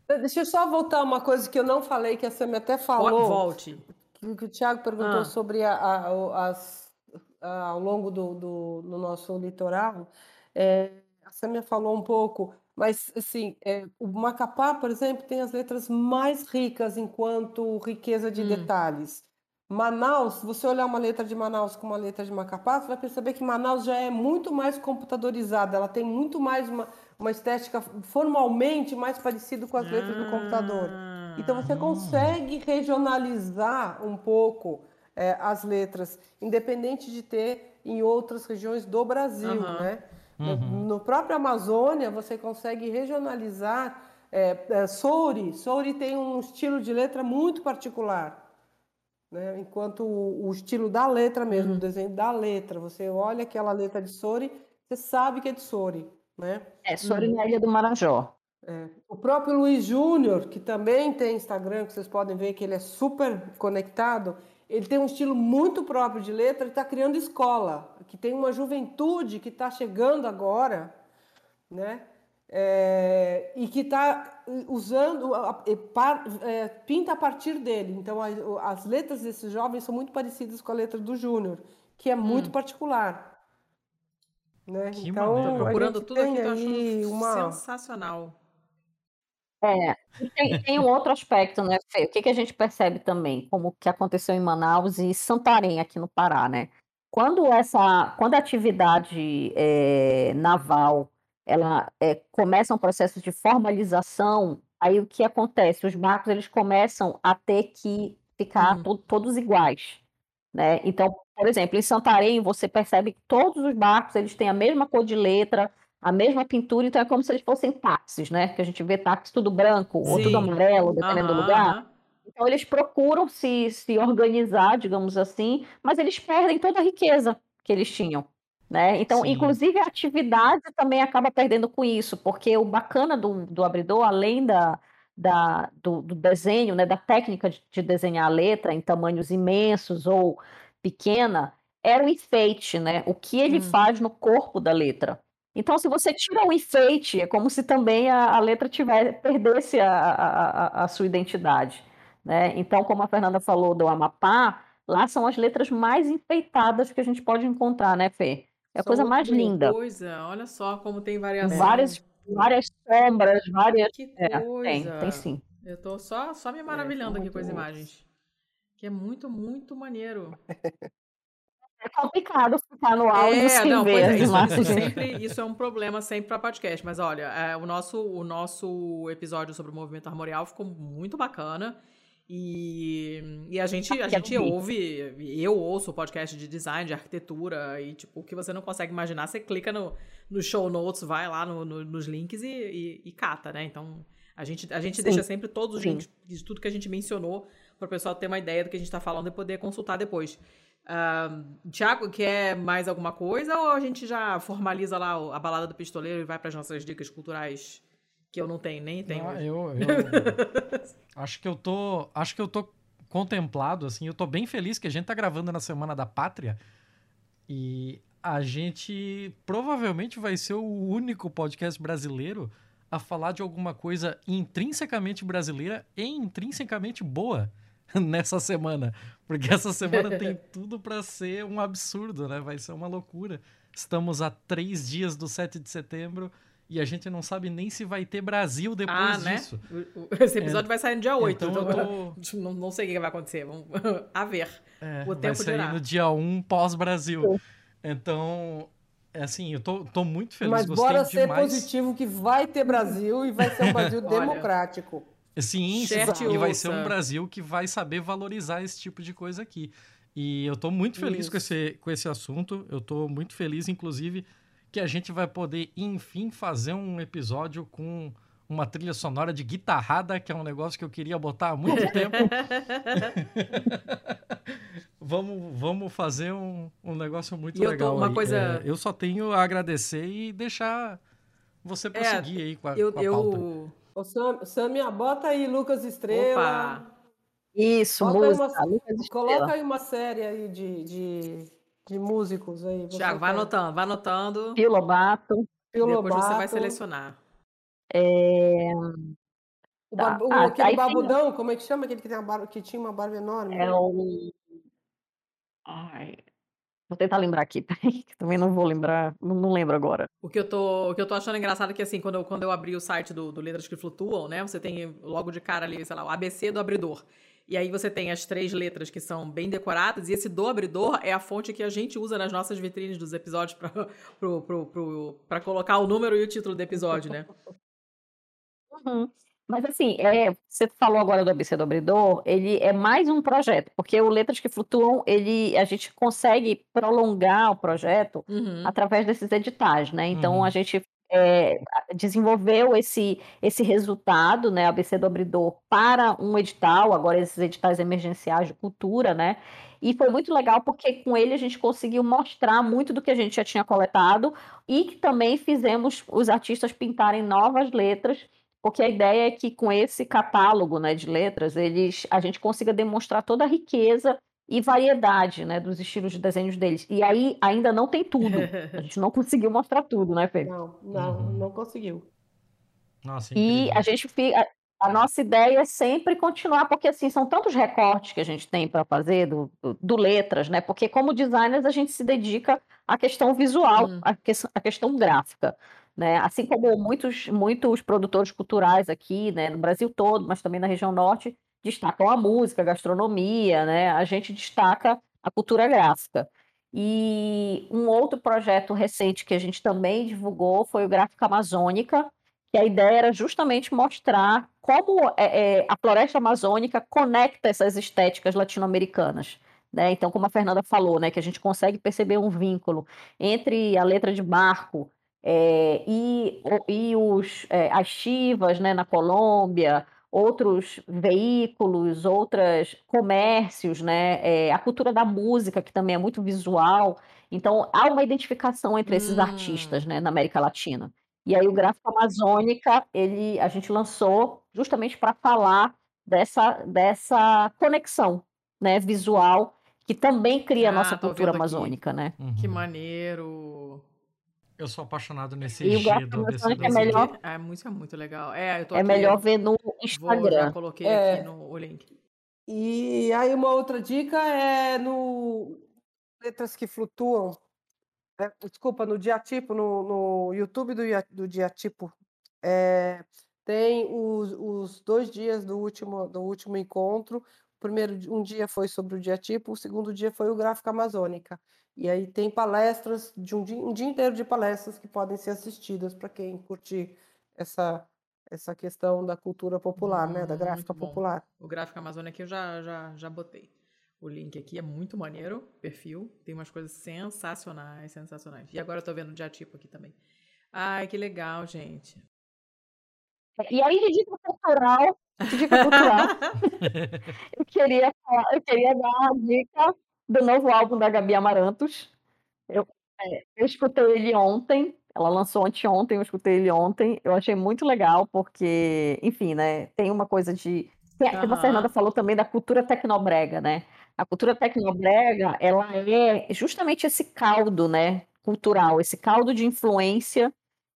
Deixa eu só voltar uma coisa que eu não falei, que a Sam até falou. Volte. Que, que o Thiago perguntou ah. sobre a, a, as, ao longo do, do, do nosso litoral. É, a Samia falou um pouco, mas assim, é, o Macapá, por exemplo, tem as letras mais ricas enquanto riqueza de hum. detalhes. Manaus, se você olhar uma letra de Manaus com uma letra de Macapá, você vai perceber que Manaus já é muito mais computadorizada, ela tem muito mais uma, uma estética formalmente mais parecida com as letras do computador. Então você consegue regionalizar um pouco é, as letras, independente de ter em outras regiões do Brasil, uhum. né? Uhum. No próprio Amazônia, você consegue regionalizar é, é, Souri. Souri tem um estilo de letra muito particular. Né? Enquanto o, o, estilo da letra mesmo, uhum. o desenho da letra, você olha aquela letra de Sori, você sabe que é de Sori, né? É, uhum. na Ilha do Marajó. É. O próprio Luiz Júnior, que também tem Instagram, que vocês podem ver que ele é super conectado, ele tem um estilo muito próprio de letra, ele está criando escola, que tem uma juventude que está chegando agora, né? é, e que está usando, é, pinta a partir dele. Então, as letras desses jovens são muito parecidas com a letra do Júnior, que é muito hum. particular. Né? Que então, procurando tudo aqui, eu uma... sensacional. É, tem, tem, um outro aspecto, né, Fê? O que, que a gente percebe também, como que aconteceu em Manaus e Santarém, aqui no Pará, né? Quando essa, quando a atividade é, naval ela é, começa um processo de formalização, aí o que acontece? Os barcos eles começam a ter que ficar uhum. to todos iguais, né? Então, por exemplo, em Santarém você percebe que todos os barcos eles têm a mesma cor de letra, a mesma pintura, então é como se eles fossem táxis, né? Que a gente vê táxi tudo branco Sim. ou tudo amarelo, dependendo uhum. do lugar. Então eles procuram se, se organizar, digamos assim, mas eles perdem toda a riqueza que eles tinham. Né? Então, Sim. inclusive, a atividade também acaba perdendo com isso, porque o bacana do, do abridor, além da, da, do, do desenho, né, da técnica de, de, desenhar a letra em tamanhos imensos ou pequena, era o enfeite, né? o que ele hum. faz no corpo da letra. Então, se você tira o enfeite, é como se também a, a letra tiver, perdesse a, a, a, sua identidade. Né? Então, como a Fernanda falou do Amapá, lá são as letras mais enfeitadas que a gente pode encontrar, né, Fê? É a coisa mais linda. coisa, olha só como tem variação. Várias, várias sombras, várias. Que é, coisa. Tem, tem sim. Eu tô só, só me é, maravilhando é, aqui com as imagens. Que é muito, muito maneiro. É complicado ficar no áudio é, sem não, ver. É, isso, isso, sempre, isso é um problema sempre para podcast. Mas olha, é, o, nosso, o nosso episódio sobre o movimento armorial ficou muito bacana. E, e a gente, a gente ouve, eu ouço o podcast de design, de arquitetura, e tipo, o que você não consegue imaginar, você clica no, no show notes, vai lá no, no, nos links e, e, e, cata, né? Então, a gente, a gente deixa sempre todos os links de tudo que a gente mencionou para o pessoal ter uma ideia do que a gente está falando e poder consultar depois. Tiago, quer mais alguma coisa ou a gente já formaliza lá a balada do pistoleiro e vai para as nossas dicas culturais que eu não tenho, nem tenho. Ah, eu, eu acho que eu tô, acho que eu tô contemplado assim, eu tô bem feliz que a gente tá gravando na semana da pátria e a gente provavelmente vai ser o único podcast brasileiro a falar de alguma coisa intrinsecamente brasileira e intrinsecamente boa nessa semana, porque essa semana tem tudo para ser um absurdo, né? Vai ser uma loucura. Estamos a três dias do 7 de setembro e a gente não sabe nem se vai ter Brasil depois ah, né? disso. Esse episódio é. vai sair no dia 8, então, então tô... não, não, sei o que vai acontecer. Vamos a ver. É, o tempo vai sair dirá. no dia 1 pós-Brasil. Então, é assim, eu tô, tô muito feliz. Mas bora ser positivo que vai ter Brasil e vai ser um Brasil democrático. Sim, sim e vai ser um Brasil que vai saber valorizar esse tipo de coisa aqui. E eu tô muito feliz com esse, com esse assunto. Eu tô muito feliz, inclusive, que a gente vai poder, enfim, fazer um episódio com uma trilha sonora de guitarrada, que é um negócio que eu queria botar há muito tempo. vamos, vamos fazer um, um negócio muito e legal. Eu, uma coisa... É, eu só tenho a agradecer e deixar você é, prosseguir é, aí com a, eu, com a pauta. Eu... Ô, Sam, Samia, bota aí Lucas Estrela. Opa. Isso, bota música, uma, Coloca aí uma série aí de, de, de músicos aí. Tiago, vai anotando, vai anotando. Pio Lobato. Pio Depois Lobato. você vai selecionar. É... O, tá. o ah, aquele babudão, tem... como é que chama? Aquele que, tem barba, que tinha uma barba enorme. É o. Ai. Vou tentar lembrar aqui, peraí, que também não vou lembrar, não, não, lembro agora. O que eu tô, o que eu tô achando engraçado é que, assim, quando eu, quando eu abri o site do, do Letras que Flutuam, né, você tem logo de cara ali, sei lá, o ABC do abridor. E aí você tem as três letras que são bem decoradas, e esse do abridor é a fonte que a gente usa nas nossas vitrines dos episódios para colocar o número e o título do episódio, né? Uhum. Mas assim, é, você falou agora do ABC do Abridor, ele é mais um projeto, porque o Letras que Flutuam, ele, a gente consegue prolongar o projeto uhum. através desses editais, né? Então uhum. a gente é, desenvolveu esse, esse resultado, né, ABC do Abridor, para um edital, agora esses editais emergenciais de cultura, né? E foi muito legal porque com ele a gente conseguiu mostrar muito do que a gente já tinha coletado e que também fizemos os artistas pintarem novas letras porque a ideia é que com esse catálogo né, de letras, eles, a gente consiga demonstrar toda a riqueza e variedade né, dos estilos de desenhos deles. E aí ainda não tem tudo. A gente não conseguiu mostrar tudo, né, Fê? Não, não, uhum. não conseguiu. Nossa, e a gente fica. A nossa ideia é sempre continuar, porque assim, são tantos recortes que a gente tem para fazer do, do, do, letras, né? Porque como designers a gente se dedica à questão visual, uhum. à, que, à questão gráfica. Né? Assim como muitos, muitos produtores culturais aqui, né, no Brasil todo, mas também na região norte, destacam a música, a gastronomia, né? a gente destaca a cultura gráfica. E um outro projeto recente que a gente também divulgou foi o Gráfica Amazônica, que a ideia era justamente mostrar como é, é, a floresta amazônica conecta essas estéticas latino-americanas. Né? Então, como a Fernanda falou, né, que a gente consegue perceber um vínculo entre a letra de Marco é, e, e os, é, as chivas né, na Colômbia, outros veículos, outros comércios, né, é, a cultura da música, que também é muito visual. Então, há uma identificação entre esses hum. artistas né, na América Latina. E aí o Gráfico Amazônica, ele, a gente lançou justamente para falar dessa, dessa conexão né, visual que também cria a nossa cultura amazônica, né? Uhum. Que maneiro! Eu sou apaixonado nesse e G do é melhor. É, a música é muito legal. É, eu tô é aqui, melhor ver no Instagram. Vou, já coloquei é. aqui no o link. E aí uma outra dica é no Letras que Flutuam. É, desculpa, no Diatipo, no, no YouTube do, do Diatipo. É, tem os, os dois dias do último, do último encontro. O primeiro um dia foi sobre o diatipo, o segundo dia foi o gráfico amazônica. E aí tem palestras, de um dia, um dia inteiro de palestras que podem ser assistidas para quem curtir essa, essa questão da cultura popular, hum, né? Da gráfica popular. O gráfico Amazônia aqui eu já, já, já botei. O link aqui é muito maneiro, perfil. Tem umas coisas sensacionais, sensacionais. E agora eu tô vendo o diatipo aqui também. Ai, que legal, gente. E aí, de dica cultural, de dica cultural, eu, queria, eu queria dar uma dica do novo álbum da Gabi Amarantos. Eu, é, eu escutei ele ontem, ela lançou anteontem, eu escutei ele ontem. Eu achei muito legal, porque, enfim, né? Tem uma coisa de. Tem, uhum. A Fernanda falou também da cultura tecnobrega, né? A cultura tecnobrega, ela é justamente esse caldo, né? Cultural, esse caldo de influência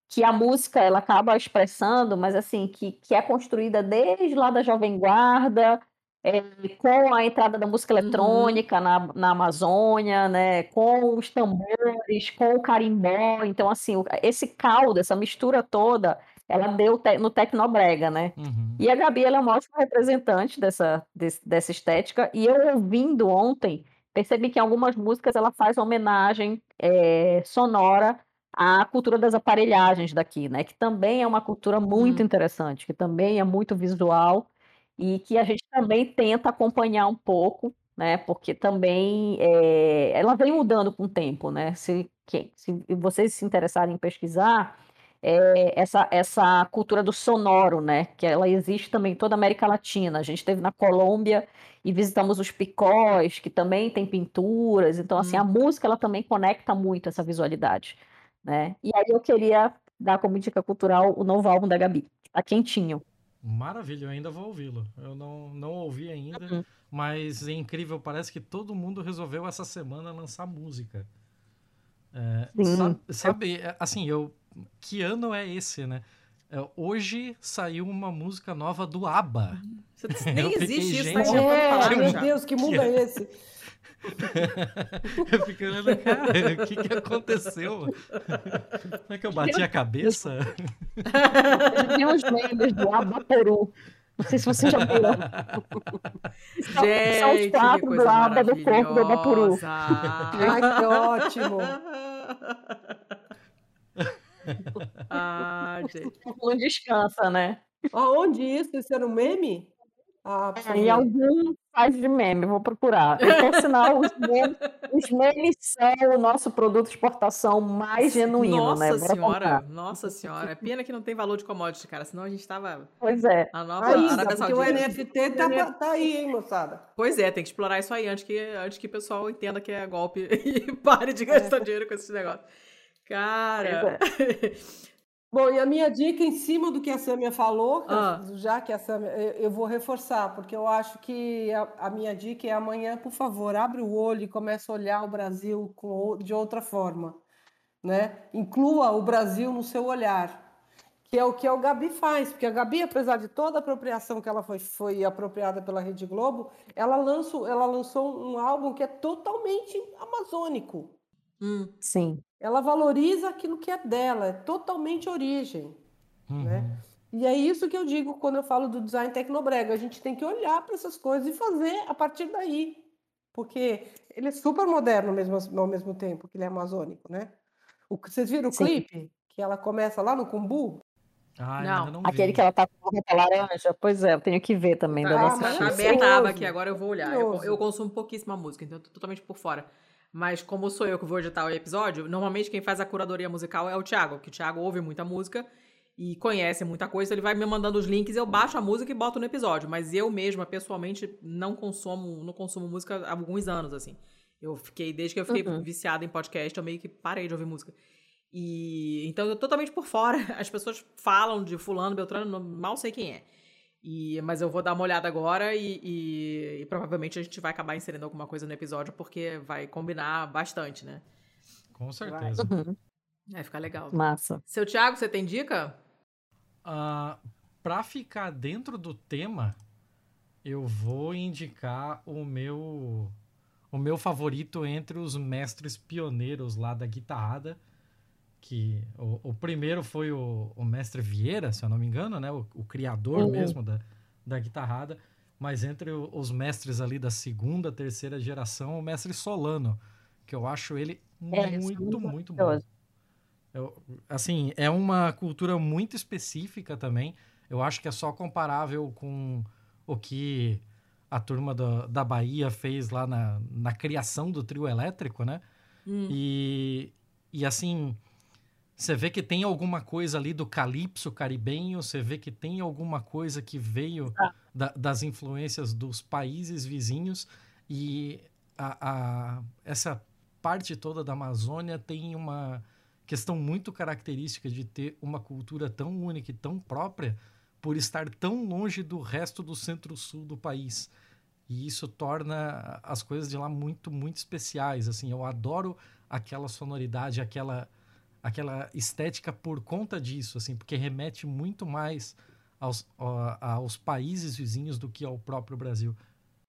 que a música ela acaba expressando, mas assim, que, que é construída desde lá da Jovem Guarda, é, com a entrada da música uhum. eletrônica uhum. na, na Amazônia, né, com os tambores, com o carimbó. Então, assim, esse caldo, essa mistura toda, ela deu te no Tecnobrega, né? Uhum. E a Gabi, ela é uma ótima representante dessa, desse, dessa estética. E eu ouvindo ontem, percebi que em algumas músicas ela faz homenagem é, sonora à cultura das aparelhagens daqui, né? Que também é uma cultura muito uhum. interessante, que também é muito visual e que a gente também tenta acompanhar um pouco, né? Porque também é, ela vem mudando com o tempo, né? Se, que, se vocês se interessarem em pesquisar, é, essa, essa cultura do sonoro, né? Que ela existe também em toda a América Latina. A gente esteve na Colômbia e visitamos os picós, que também tem pinturas. Então, assim, hum. a música ela também conecta muito essa visualidade, né? E aí eu queria dar como dica cultural o novo álbum da Gabi, Tá Quentinho. Maravilha, eu ainda vou ouvi-lo. Eu não, não ouvi ainda, uhum. mas é incrível, parece que todo mundo resolveu essa semana lançar música. É, sabe, sabe, é, assim, eu. Que ano é esse, né? É, hoje saiu uma música nova do ABBA. Nem existe isso, tá? É, meu Deus, que mundo é esse? eu fico olhando, cara, o que, que aconteceu? Como é que eu bati a cabeça? Tem uns memes do Abaporu. Não sei se você já viu. Gente, são os quatro do lado do corpo do Abaporu. Ai, que ótimo. ah, gente. Não descansa, né? Onde isso? Isso era um meme? Ah, é, em algum site de meme, vou procurar. E, por sinal, os memes, os memes são o nosso produto de exportação mais genuíno, nossa né? Bora senhora, nossa senhora. É pena que não tem valor de commodity, cara, senão a gente tava... Pois é. A nova Ainda, Arábia Saudita. o NFT tá, tá, aí, hein, moçada? Pois é, tem que explorar isso aí antes que, antes que o pessoal entenda que é golpe e pare de gastar é. dinheiro com esse negócio. Cara... Bom, e a minha dica em cima do que a Samia falou, ah. já que a Samia, eu vou reforçar, porque eu acho que a, a, minha dica é amanhã, por favor, abre o olho e comece a olhar o Brasil com, de outra forma, né? Inclua o Brasil no seu olhar, que é o que a Gabi faz, porque a Gabi, apesar de toda a apropriação que ela foi, foi apropriada pela Rede Globo, ela lançou, ela lançou um álbum que é totalmente amazônico. Hum. Sim. Ela valoriza aquilo que é dela, é totalmente origem. Uhum. Né? E é isso que eu digo quando eu falo do design tecnobrega. A gente tem que olhar para essas coisas e fazer a partir daí. Porque ele é super moderno mesmo, ao mesmo tempo que ele é amazônico, né? O, vocês viram o Sim. clipe? Que ela começa lá no Cumbu? Ah, não. não Aquele que ela tá com roupa laranja. Pois é, eu tenho que ver também. Ah, da nossa tá aberta a aba aqui, agora eu vou olhar. Eu, eu, consumo pouquíssima música, então eu tô totalmente por fora. Mas como sou eu que vou editar o episódio, normalmente quem faz a curadoria musical é o Thiago, que o Thiago ouve muita música e conhece muita coisa, ele vai me mandando os links, eu baixo a música e boto no episódio. Mas eu mesma, pessoalmente, não consumo, não consumo música há alguns anos, assim. Eu fiquei, desde que eu fiquei uhum. viciada em podcast, eu meio que parei de ouvir música. E então eu tô totalmente por fora. As pessoas falam de fulano, Beltrano, mal sei quem é. E, mas eu vou dar uma olhada agora e, e, e, provavelmente a gente vai acabar inserindo alguma coisa no episódio porque vai combinar bastante, né? Com certeza. Vai, uhum. vai ficar legal. Massa. Seu Thiago, você tem dica? Uh, pra ficar dentro do tema, eu vou indicar o meu o meu favorito entre os mestres pioneiros lá da guitarrada que o, o primeiro foi o, o, mestre Vieira, se eu não me engano, né? O, o criador uhum. mesmo da, da guitarrada. Mas entre os mestres ali da segunda, terceira geração, o mestre Solano, que eu acho ele é, muito, muito bom. Eu, assim, é uma cultura muito específica também. Eu acho que é só comparável com o que a turma da, da Bahia fez lá na, na criação do trio elétrico, né? Hum. E, e assim, você vê que tem alguma coisa ali do calypso caribenho, você vê que tem alguma coisa que veio ah. da, das influências dos países vizinhos e a, a, essa parte toda da Amazônia tem uma questão muito característica de ter uma cultura tão única e tão própria por estar tão longe do resto do centro-sul do país. E isso torna as coisas de lá muito, muito especiais. Assim, eu adoro aquela sonoridade, aquela, aquela estética por conta disso, assim, porque remete muito mais aos, aos países vizinhos do que ao próprio Brasil.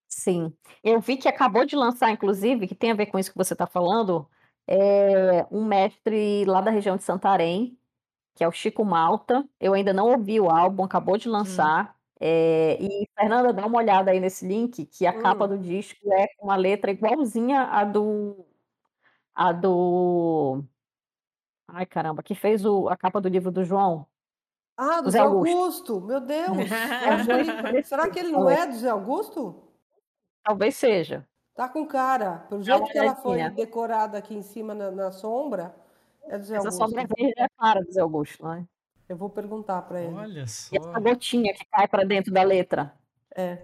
Sim. Eu vi que acabou de lançar, inclusive, que tem a ver com isso que você está falando, é um mestre lá da região de Santarém, que é o Chico Malta. Eu ainda não ouvi o álbum, acabou de Hum. lançar. É, e, Fernanda, dá uma olhada aí nesse link, que a capa hum. do disco é com uma letra igualzinha à do. A do. Ai, caramba, que fez o, a capa do livro do João. Ah, do Zé Augusto. Augusto. Meu Deus! Será que ele não é do Zé Augusto? Talvez seja. Tá com cara. Pelo jeito que ela foi decorada aqui em cima na, na sombra, é do Zé Essa Augusto. sombra verde é clara do Zé Augusto, né? Eu vou perguntar para ele. Olha só. E essa gotinha que cai para dentro da letra. É.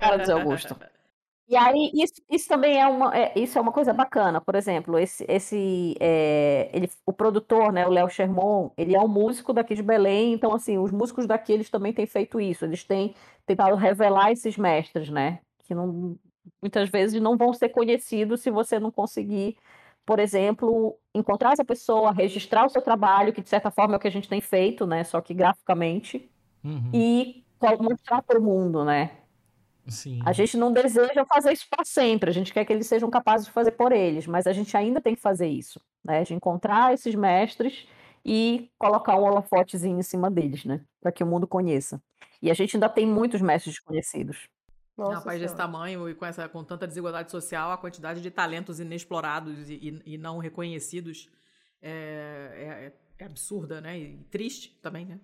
Cara do Zé Augusto. E aí, isso, isso também é uma, é, isso é uma coisa bacana. Por exemplo, esse, esse é, ele, o produtor, né, o Léo Sherman, ele é um músico daqui de Belém, então, assim, os músicos daqui, eles também têm feito isso. Eles têm tentado revelar esses mestres, né? Que não, muitas vezes não vão ser conhecidos se você não conseguir, por exemplo, encontrar essa pessoa, registrar o seu trabalho, que de certa forma é o que a gente tem feito, né? Só que graficamente, uhum. e mostrar para o mundo, né? Sim. A gente não deseja fazer isso para sempre, a gente quer que eles sejam capazes de fazer por eles, mas a gente ainda tem que fazer isso, né? De encontrar esses mestres e colocar um holofotezinho em cima deles, né? Para que o mundo conheça. E a gente ainda tem muitos mestres desconhecidos. Nossa, um país desse tamanho e com, essa, com tanta desigualdade social, a quantidade de talentos inexplorados e, e, e não reconhecidos é, é, é, absurda, né? E triste também, né?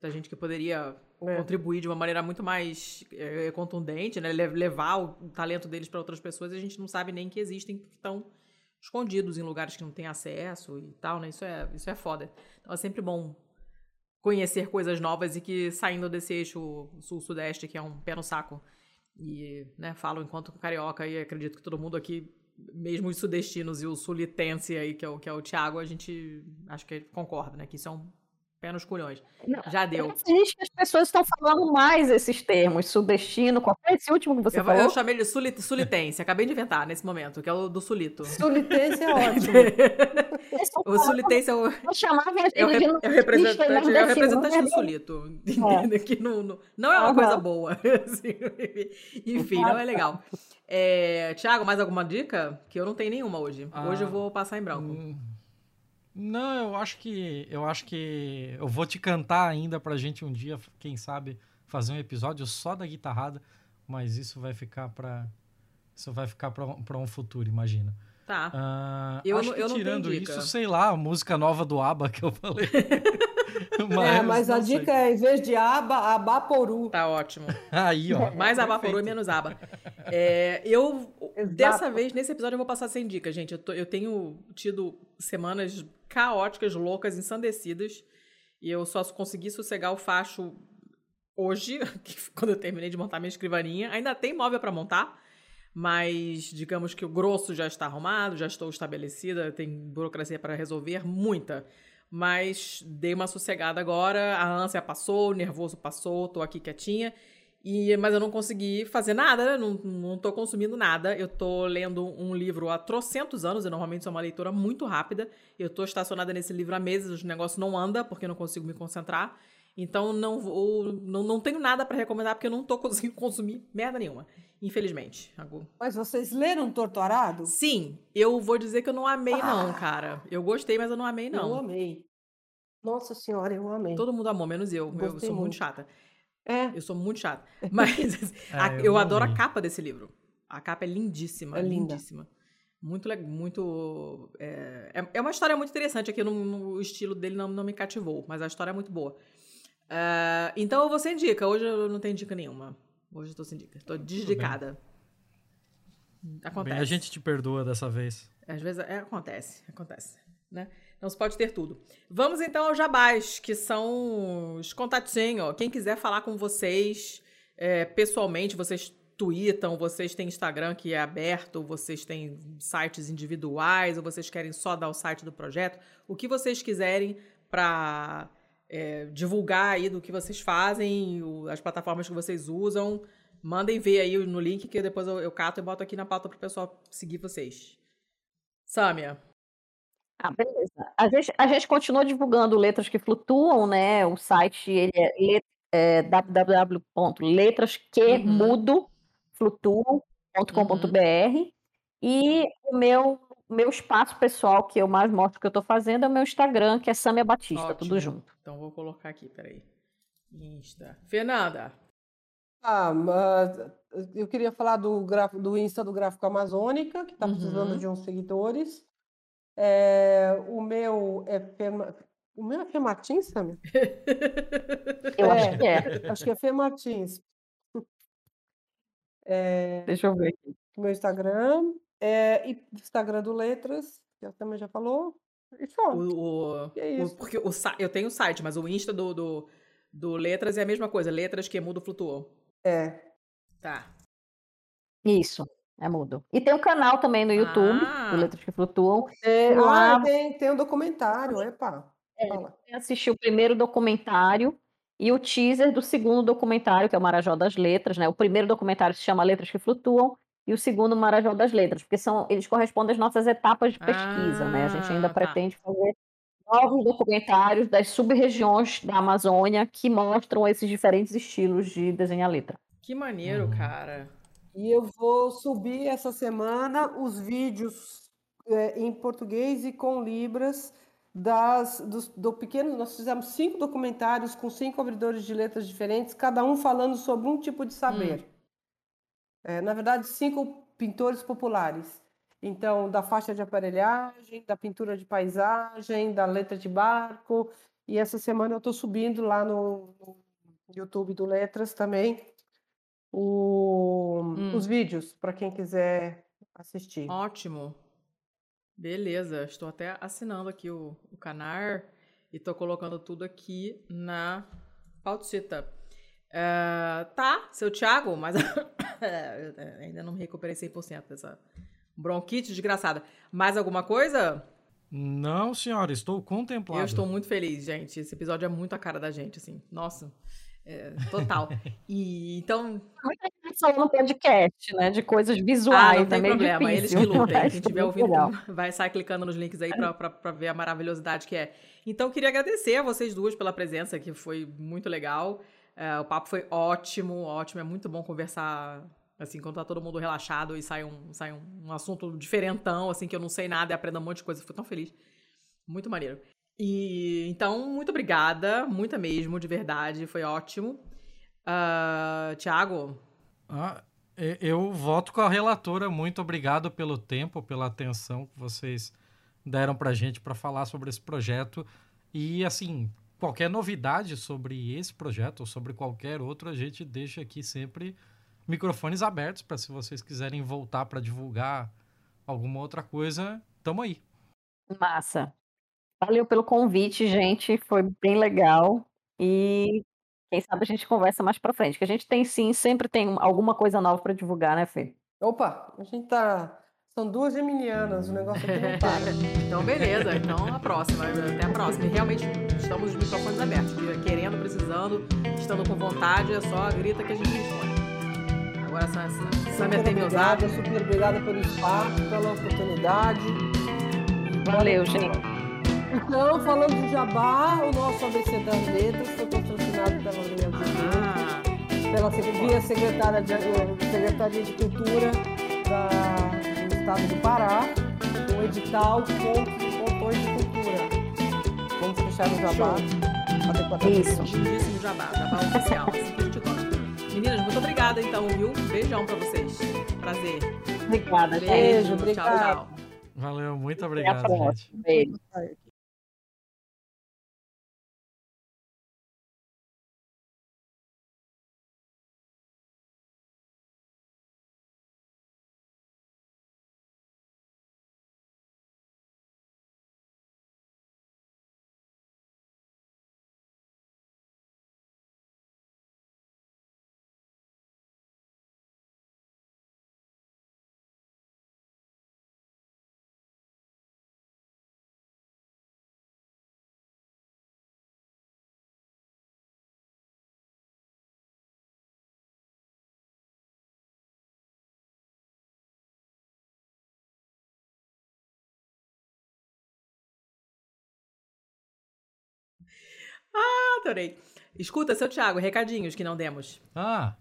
Da gente que poderia é. contribuir de uma maneira muito mais é, contundente, né? Levar o talento deles para outras pessoas a gente não sabe nem que existem porque estão escondidos em lugares que não têm acesso e tal, né? Isso é, isso é foda. Então é sempre bom conhecer coisas novas e que saindo desse eixo sul-sudeste, que é um pé no saco, e, né, falo enquanto carioca e acredito que todo mundo aqui, mesmo os sudestinos e o sulitense aí, que é o, que é o Thiago, a gente acho que concorda, né? Que isso é um pé nos culhões. Não, Já deu. Existe que as pessoas estão falando mais esses termos, sudestino, qual foi esse último que você eu, falou? Eu chamei de sulit, sulitense, acabei de inventar nesse momento, que é o do sulito. Sulitense é ótimo. o sulitense é o... Eu chamava é o, re, é o representante, é o representante do sulito, é. que não, não, não é uma uhum. coisa boa. Assim, enfim, não é legal. É, Tiago, mais alguma dica? Que eu não tenho nenhuma hoje. Ah, hoje eu vou passar em branco. Hum. Não, eu acho que eu acho que eu vou te cantar ainda pra gente um dia, quem sabe, fazer um episódio só da guitarrada, mas isso vai ficar para isso vai ficar para um futuro, imagina. Tá. Uh, eu, acho que eu tirando isso, sei lá, a música nova do ABBA que eu falei. mas, é, mas a dica é, em vez de aba, abaporu. Tá ótimo. Aí, ó. Mais abaporu e menos aba. É, eu, Exato. dessa vez, nesse episódio, eu vou passar sem dica, gente. Eu, tô, eu tenho tido semanas caóticas, loucas, ensandecidas. E eu só consegui sossegar o facho hoje, quando eu terminei de montar minha escrivaninha. Ainda tem móvel para montar, mas digamos que o grosso já está arrumado, já estou estabelecida, tem burocracia para resolver, muita. Mas dei uma sossegada agora, a ânsia passou, o nervoso passou, tô aqui quietinha. E, mas eu não consegui fazer nada, né? não, não tô consumindo nada. Eu tô lendo um livro há trocentos anos, eu normalmente sou uma leitora muito rápida. Eu tô estacionada nesse livro há meses, o negócio não anda porque eu não consigo me concentrar. Então não vou, não, não tenho nada para recomendar porque eu não tô conseguindo consumir merda nenhuma, infelizmente. Mas vocês leram Torturado? Sim, eu vou dizer que eu não amei não, cara. Eu gostei, mas eu não amei não. Eu amei. Nossa senhora, eu amei. Todo mundo amou, menos eu. Gostei eu sou muito, muito chata. É. Eu sou muito chata. Mas é, a, eu, eu adoro a capa desse livro. A capa é lindíssima, é lindíssima. Muito, muito. É, é, é, uma história muito interessante. Aqui no, no estilo dele não, não me cativou, mas a história é muito boa. Uh, então eu vou sem dica. Hoje eu não tenho dica nenhuma. Hoje eu tô sem dica. Tô desdicada. Acontece. Bem, a gente te perdoa dessa vez. Às vezes é, acontece, acontece. Né? Então você pode ter tudo. Vamos então ao jabás, que são os contatinhos. Quem quiser falar com vocês é, pessoalmente, vocês tweetam, vocês têm Instagram que é aberto, vocês têm sites individuais, ou vocês querem só dar o site do projeto, o que vocês quiserem para é, divulgar aí do que vocês fazem, as plataformas que vocês usam, mandem ver aí no link que depois eu, eu cato e boto aqui na pauta para o pessoal seguir vocês. Sâmia. Ah, beleza. A gente, a gente continua divulgando Letras que Flutuam, né? O site ele é, é www.letrasquemudo.flutuam.com.br uhum. e o meu, meu espaço pessoal que eu mais mostro que eu estou fazendo é o meu Instagram, que é Samia Batista, Ótimo. tudo junto. Então vou colocar aqui, peraí. Insta. Fernanda. Ah, eu queria falar do, do Insta do Gráfico Amazônica, que está precisando uhum. de uns seguidores. É, o meu é Fema... O meu é Fê Martins, Samir? Eu é, acho que é. Acho que é Fê Martins. É, Deixa eu ver aqui. Meu Instagram. É, e Instagram do Letras, que a também já falou. E só. O, o, é isso. O, porque o, eu tenho o site, mas o Insta do, do, do Letras é a mesma coisa. Letras que mudo flutuou. É. Tá. Isso. É mudo. E tem um canal também no YouTube, ah. do Letras que Flutuam. É, lá... ah, tem, tem um documentário, epa. É, assisti o primeiro documentário e o teaser do segundo documentário, que é o Marajó das Letras, né? O primeiro documentário se chama Letras que Flutuam e o segundo Marajó das Letras, porque são eles correspondem às nossas etapas de pesquisa, ah, né? A gente ainda tá. pretende fazer novos documentários das sub-regiões da Amazônia que mostram esses diferentes estilos de desenhar letra. Que maneiro, uhum. cara. E eu vou subir essa semana os vídeos é, em português e com libras das do, do, pequeno. Nós fizemos cinco documentários com cinco abridores de letras diferentes, cada um falando sobre um tipo de saber. Hum. É, na verdade, cinco pintores populares. Então, da faixa de aparelhagem, da pintura de paisagem, da letra de barco. E essa semana eu estou subindo lá no, no YouTube do Letras também o, hum. os vídeos para quem quiser assistir. Ótimo. Beleza, estou até assinando aqui o, o canal e estou colocando tudo aqui na pautita. Uh, tá, seu Thiago, mas ainda não me recuperei 100% dessa bronquite desgraçada. Mais alguma coisa? Não, senhora, estou contemplado. Eu estou muito feliz, gente. Esse episódio é muito a cara da gente, assim. Nossa. É, total. E então. Muita gente falando no podcast, né? De coisas visuais. Ah, não tem é problema. Difícil, Eles que lutem. Quem estiver ouvindo, legal. vai sair clicando nos links aí para ver a maravilhosidade que é. Então, queria agradecer a vocês duas pela presença, que foi muito legal. É, o papo foi ótimo, ótimo. É muito bom conversar assim, quando tá todo mundo relaxado e sai um, sai um, um assunto diferentão, assim, que eu não sei nada e aprendo um monte de coisa. Fui tão feliz. Muito maneiro. E então, muito obrigada, muita mesmo, de verdade, foi ótimo. Uh, Tiago? Ah, eu voto com a relatora. Muito obrigado pelo tempo, pela atenção que vocês deram pra gente para falar sobre esse projeto. E assim, qualquer novidade sobre esse projeto ou sobre qualquer outro, a gente deixa aqui sempre microfones abertos para se vocês quiserem voltar para divulgar alguma outra coisa, tamo aí. Massa. Valeu pelo convite, gente. Foi bem legal. E quem sabe a gente conversa mais pra frente. Que a gente tem sim, sempre tem alguma coisa nova para divulgar, né, Fê? Opa, a gente tá. São duas geminianas, o negócio aqui não para. então, beleza. Então, a próxima. Até a próxima. E realmente, estamos de microfones abertos. Querendo, precisando, estando com vontade, é só grita que a gente responde. Agora, Samia tem meus obrigada, super obrigada pelo espaço, pela oportunidade. Valeu, gente. Então, falando de Jabá, o nosso ABC das Letras foi patrocinado pela Leia ah, pela via secretária de, Secretaria de Cultura da, do Estado do Pará, o edital Pontos de Cultura. Vamos fechar o Jabá. Isso. Lindíssimo Jabá, Jabá oficial, assim que a gente gosta. Meninas, muito obrigada então, viu? Beijão pra vocês. Prazer. Obrigada. Beijo, Beijo obrigada. Tchau, tchau. Valeu, muito obrigado, gente. Beijo. Adorei. Escuta, seu Thiago, recadinhos que não demos. Ah,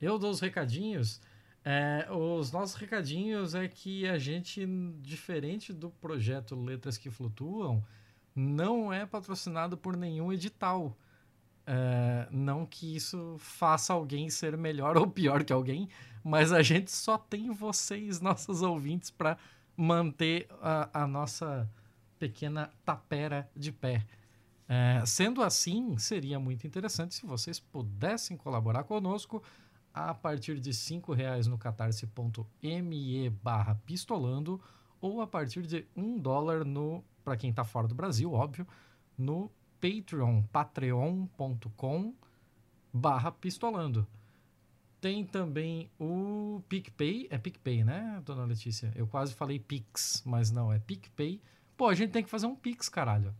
eu dou os recadinhos. É, os nossos recadinhos é que a gente, diferente do projeto Letras que Flutuam, não é patrocinado por nenhum edital. É, não que isso faça alguém ser melhor ou pior que alguém, mas a gente só tem vocês, nossos ouvintes, para manter a, a, nossa pequena tapera de pé. É, sendo assim, seria muito interessante se vocês pudessem colaborar conosco a partir de R$ reais no catarse.me barra pistolando ou a partir de um dólar no, para quem está fora do Brasil, óbvio, no Patreon, patreon.com barra pistolando. Tem também o PicPay, é PicPay, né, dona Letícia? Eu quase falei Pix, mas não, é PicPay. Pô, a gente tem que fazer um Pix, caralho.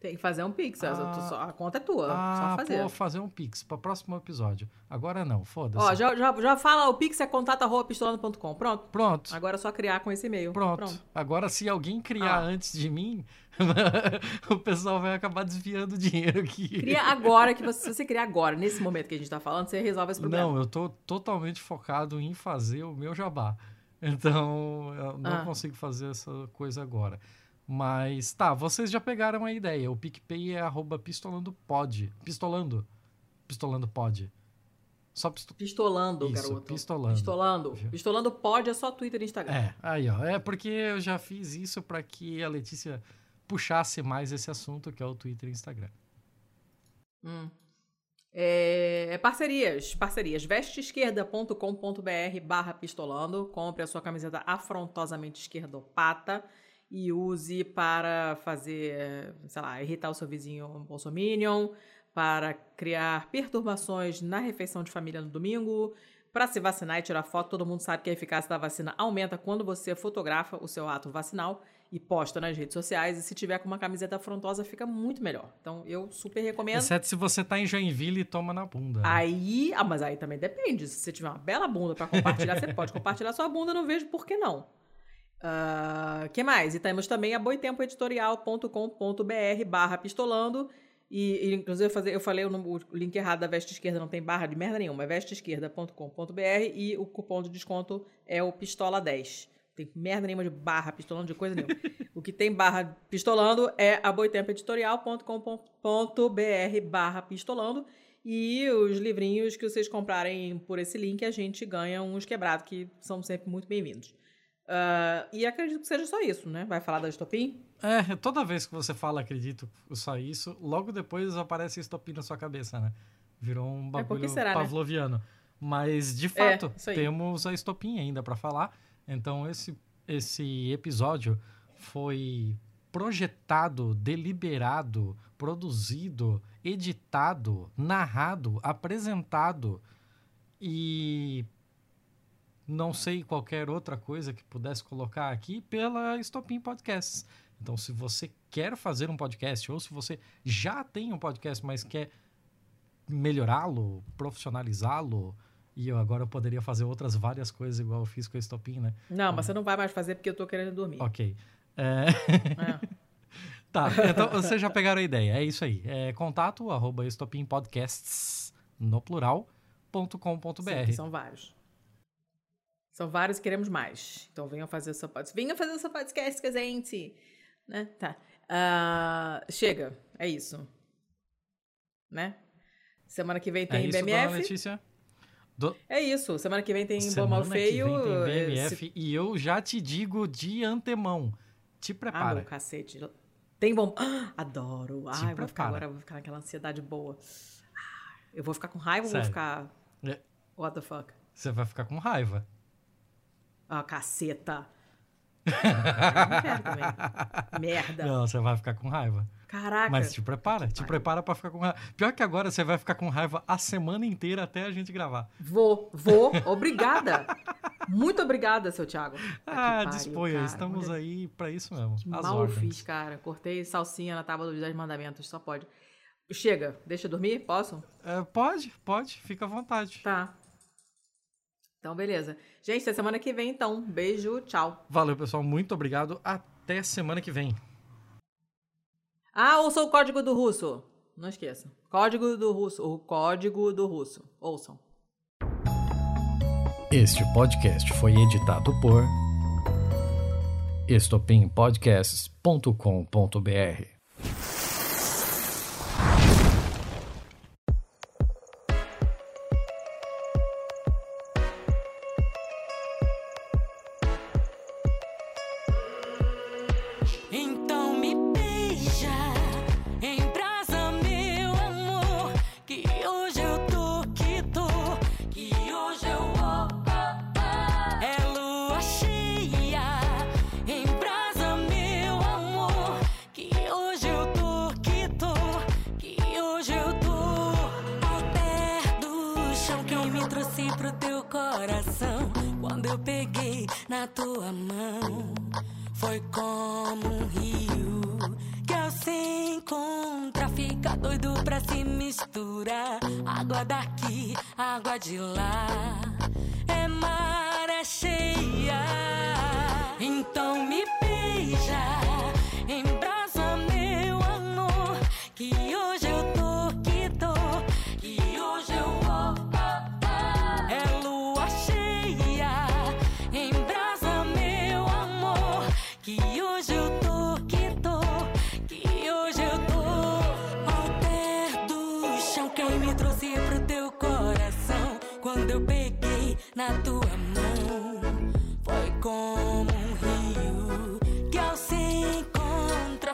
Tem que fazer um Pix, ah, a conta é tua, ah, só fazer. Pô, fazer um Pix para o próximo episódio. Agora não, foda-se. Ó, já, já, já fala, o Pix é contato.pistolando.com. Pronto. Pronto. Agora é só criar com esse e-mail. Pronto. Pronto. Agora, se alguém criar ah. antes de mim, o pessoal vai acabar desviando o dinheiro aqui. Cria agora, que você, se você criar agora, nesse momento que a gente tá falando, você resolve esse problema. Não, eu tô totalmente focado em fazer o meu jabá. Então, eu não ah. consigo fazer essa coisa agora. Mas tá, vocês já pegaram a ideia. O PicPay é arroba pistolando pod. Pistolando. Pistolando pod. Só pisto... Pistolando, Isso, garoto. Pistolando. Pistolando. Pistolando pod é só Twitter e Instagram. É, aí ó. É porque eu já fiz isso para que a Letícia puxasse mais esse assunto, que é o Twitter e Instagram. Hum. É, é parcerias, parcerias. Vesteesquerda.com.br barra pistolando. Compre a sua camiseta afrontosamente esquerdopata e use para fazer, sei lá, irritar o seu vizinho bolsominion, para criar perturbações na refeição de família no domingo, para se vacinar e tirar foto. Todo mundo sabe que a eficácia da vacina aumenta quando você fotografa o seu ato vacinal e posta nas redes sociais. E se tiver com uma camiseta afrontosa, fica muito melhor. Então, eu super recomendo. Exceto se você tá em Joinville e toma na bunda. Né? Aí, ah, mas aí também depende. Se você tiver uma bela bunda para compartilhar, você pode compartilhar sua bunda, não vejo por que não. Uh, que mais? E temos também a boitempoeditorial.com.br barra pistolando. E, e, inclusive, eu, fazer, eu falei o, o, link errado da veste esquerda, não tem barra de merda nenhuma. É vesteesquerda.com.br e o cupom de desconto é o Pistola 10. Tem merda nenhuma de barra pistolando, de coisa nenhuma. o que tem barra pistolando é a boitempoeditorial.com.br barra pistolando. E os livrinhos que vocês comprarem por esse link, a gente ganha uns quebrados, que são sempre muito bem-vindos. Uh, e acredito que seja só isso, né? Vai falar da estopim? É, toda vez que você fala acredito só isso, logo depois aparece estopim na sua cabeça, né? Virou um é, bagulho é será, né? pavloviano. Né? Mas, de é, fato, é, temos a estopim ainda para falar. Então, esse, esse episódio foi projetado, deliberado, produzido, editado, narrado, apresentado e não sei qualquer outra coisa que pudesse colocar aqui pela Stopin Podcasts. Então, se você quer fazer um podcast ou se você já tem um podcast, mas quer melhorá-lo, profissionalizá-lo, e eu agora poderia fazer outras várias coisas igual eu fiz com a Stopin, né? Não, mas você não vai mais fazer porque eu tô querendo dormir. Ok. É... é. tá, então vocês já pegaram a ideia. É isso aí. É contato arroba estopimpodcasts no plural.com.br. São vários. São vários e queremos mais. Então venham fazer o seu podcast. Venham fazer o seu podcast gente. Né? Tá. Uh, chega. É isso. Né? Semana que vem tem é isso, BMF. Letícia? Do... É isso. Semana que vem tem Semana Bom Mal Feio. Tem BMF se... e eu já te digo de antemão. Te prepara. Ah, meu cacete. Tem bom. Ah, adoro. Te Ai, eu vou ficar agora, vou ficar naquela ansiedade boa. Ah, eu vou ficar com raiva Sério? ou vou ficar. É. What the fuck? Você vai ficar com raiva. Ah, caceta. não quero também. Merda. Não, você vai ficar com raiva. Caraca. Mas te prepara, te prepara para ficar com raiva. Pior que agora você vai ficar com raiva a semana inteira até a gente gravar. Vou, vou. Obrigada. Muito obrigada, seu Thiago. Ah, disponha. Cara. Estamos aí para isso mesmo. Que mal ordens. fiz, cara. Cortei salsinha na tábua dos 10 mandamentos. Só pode. Chega. Deixa eu dormir? Posso? É, pode, pode. Fica à vontade. Tá. Então, beleza. Gente, até semana que vem, então. Beijo, tchau. Valeu, pessoal. Muito obrigado. Até semana que vem. Ah, ouçam o código do russo. Não esqueça. Código do russo. O código do russo. Ouçam. Este podcast foi editado por estopimpodcasts.com.br. peguei na tua mão foi como um rio que ao se encontra fica doido pra se misturar. Água daqui, água de lá, é mar, é cheia. Então me beija.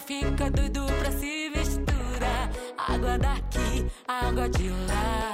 fica doido pra se misturar. Água daqui, água de lá.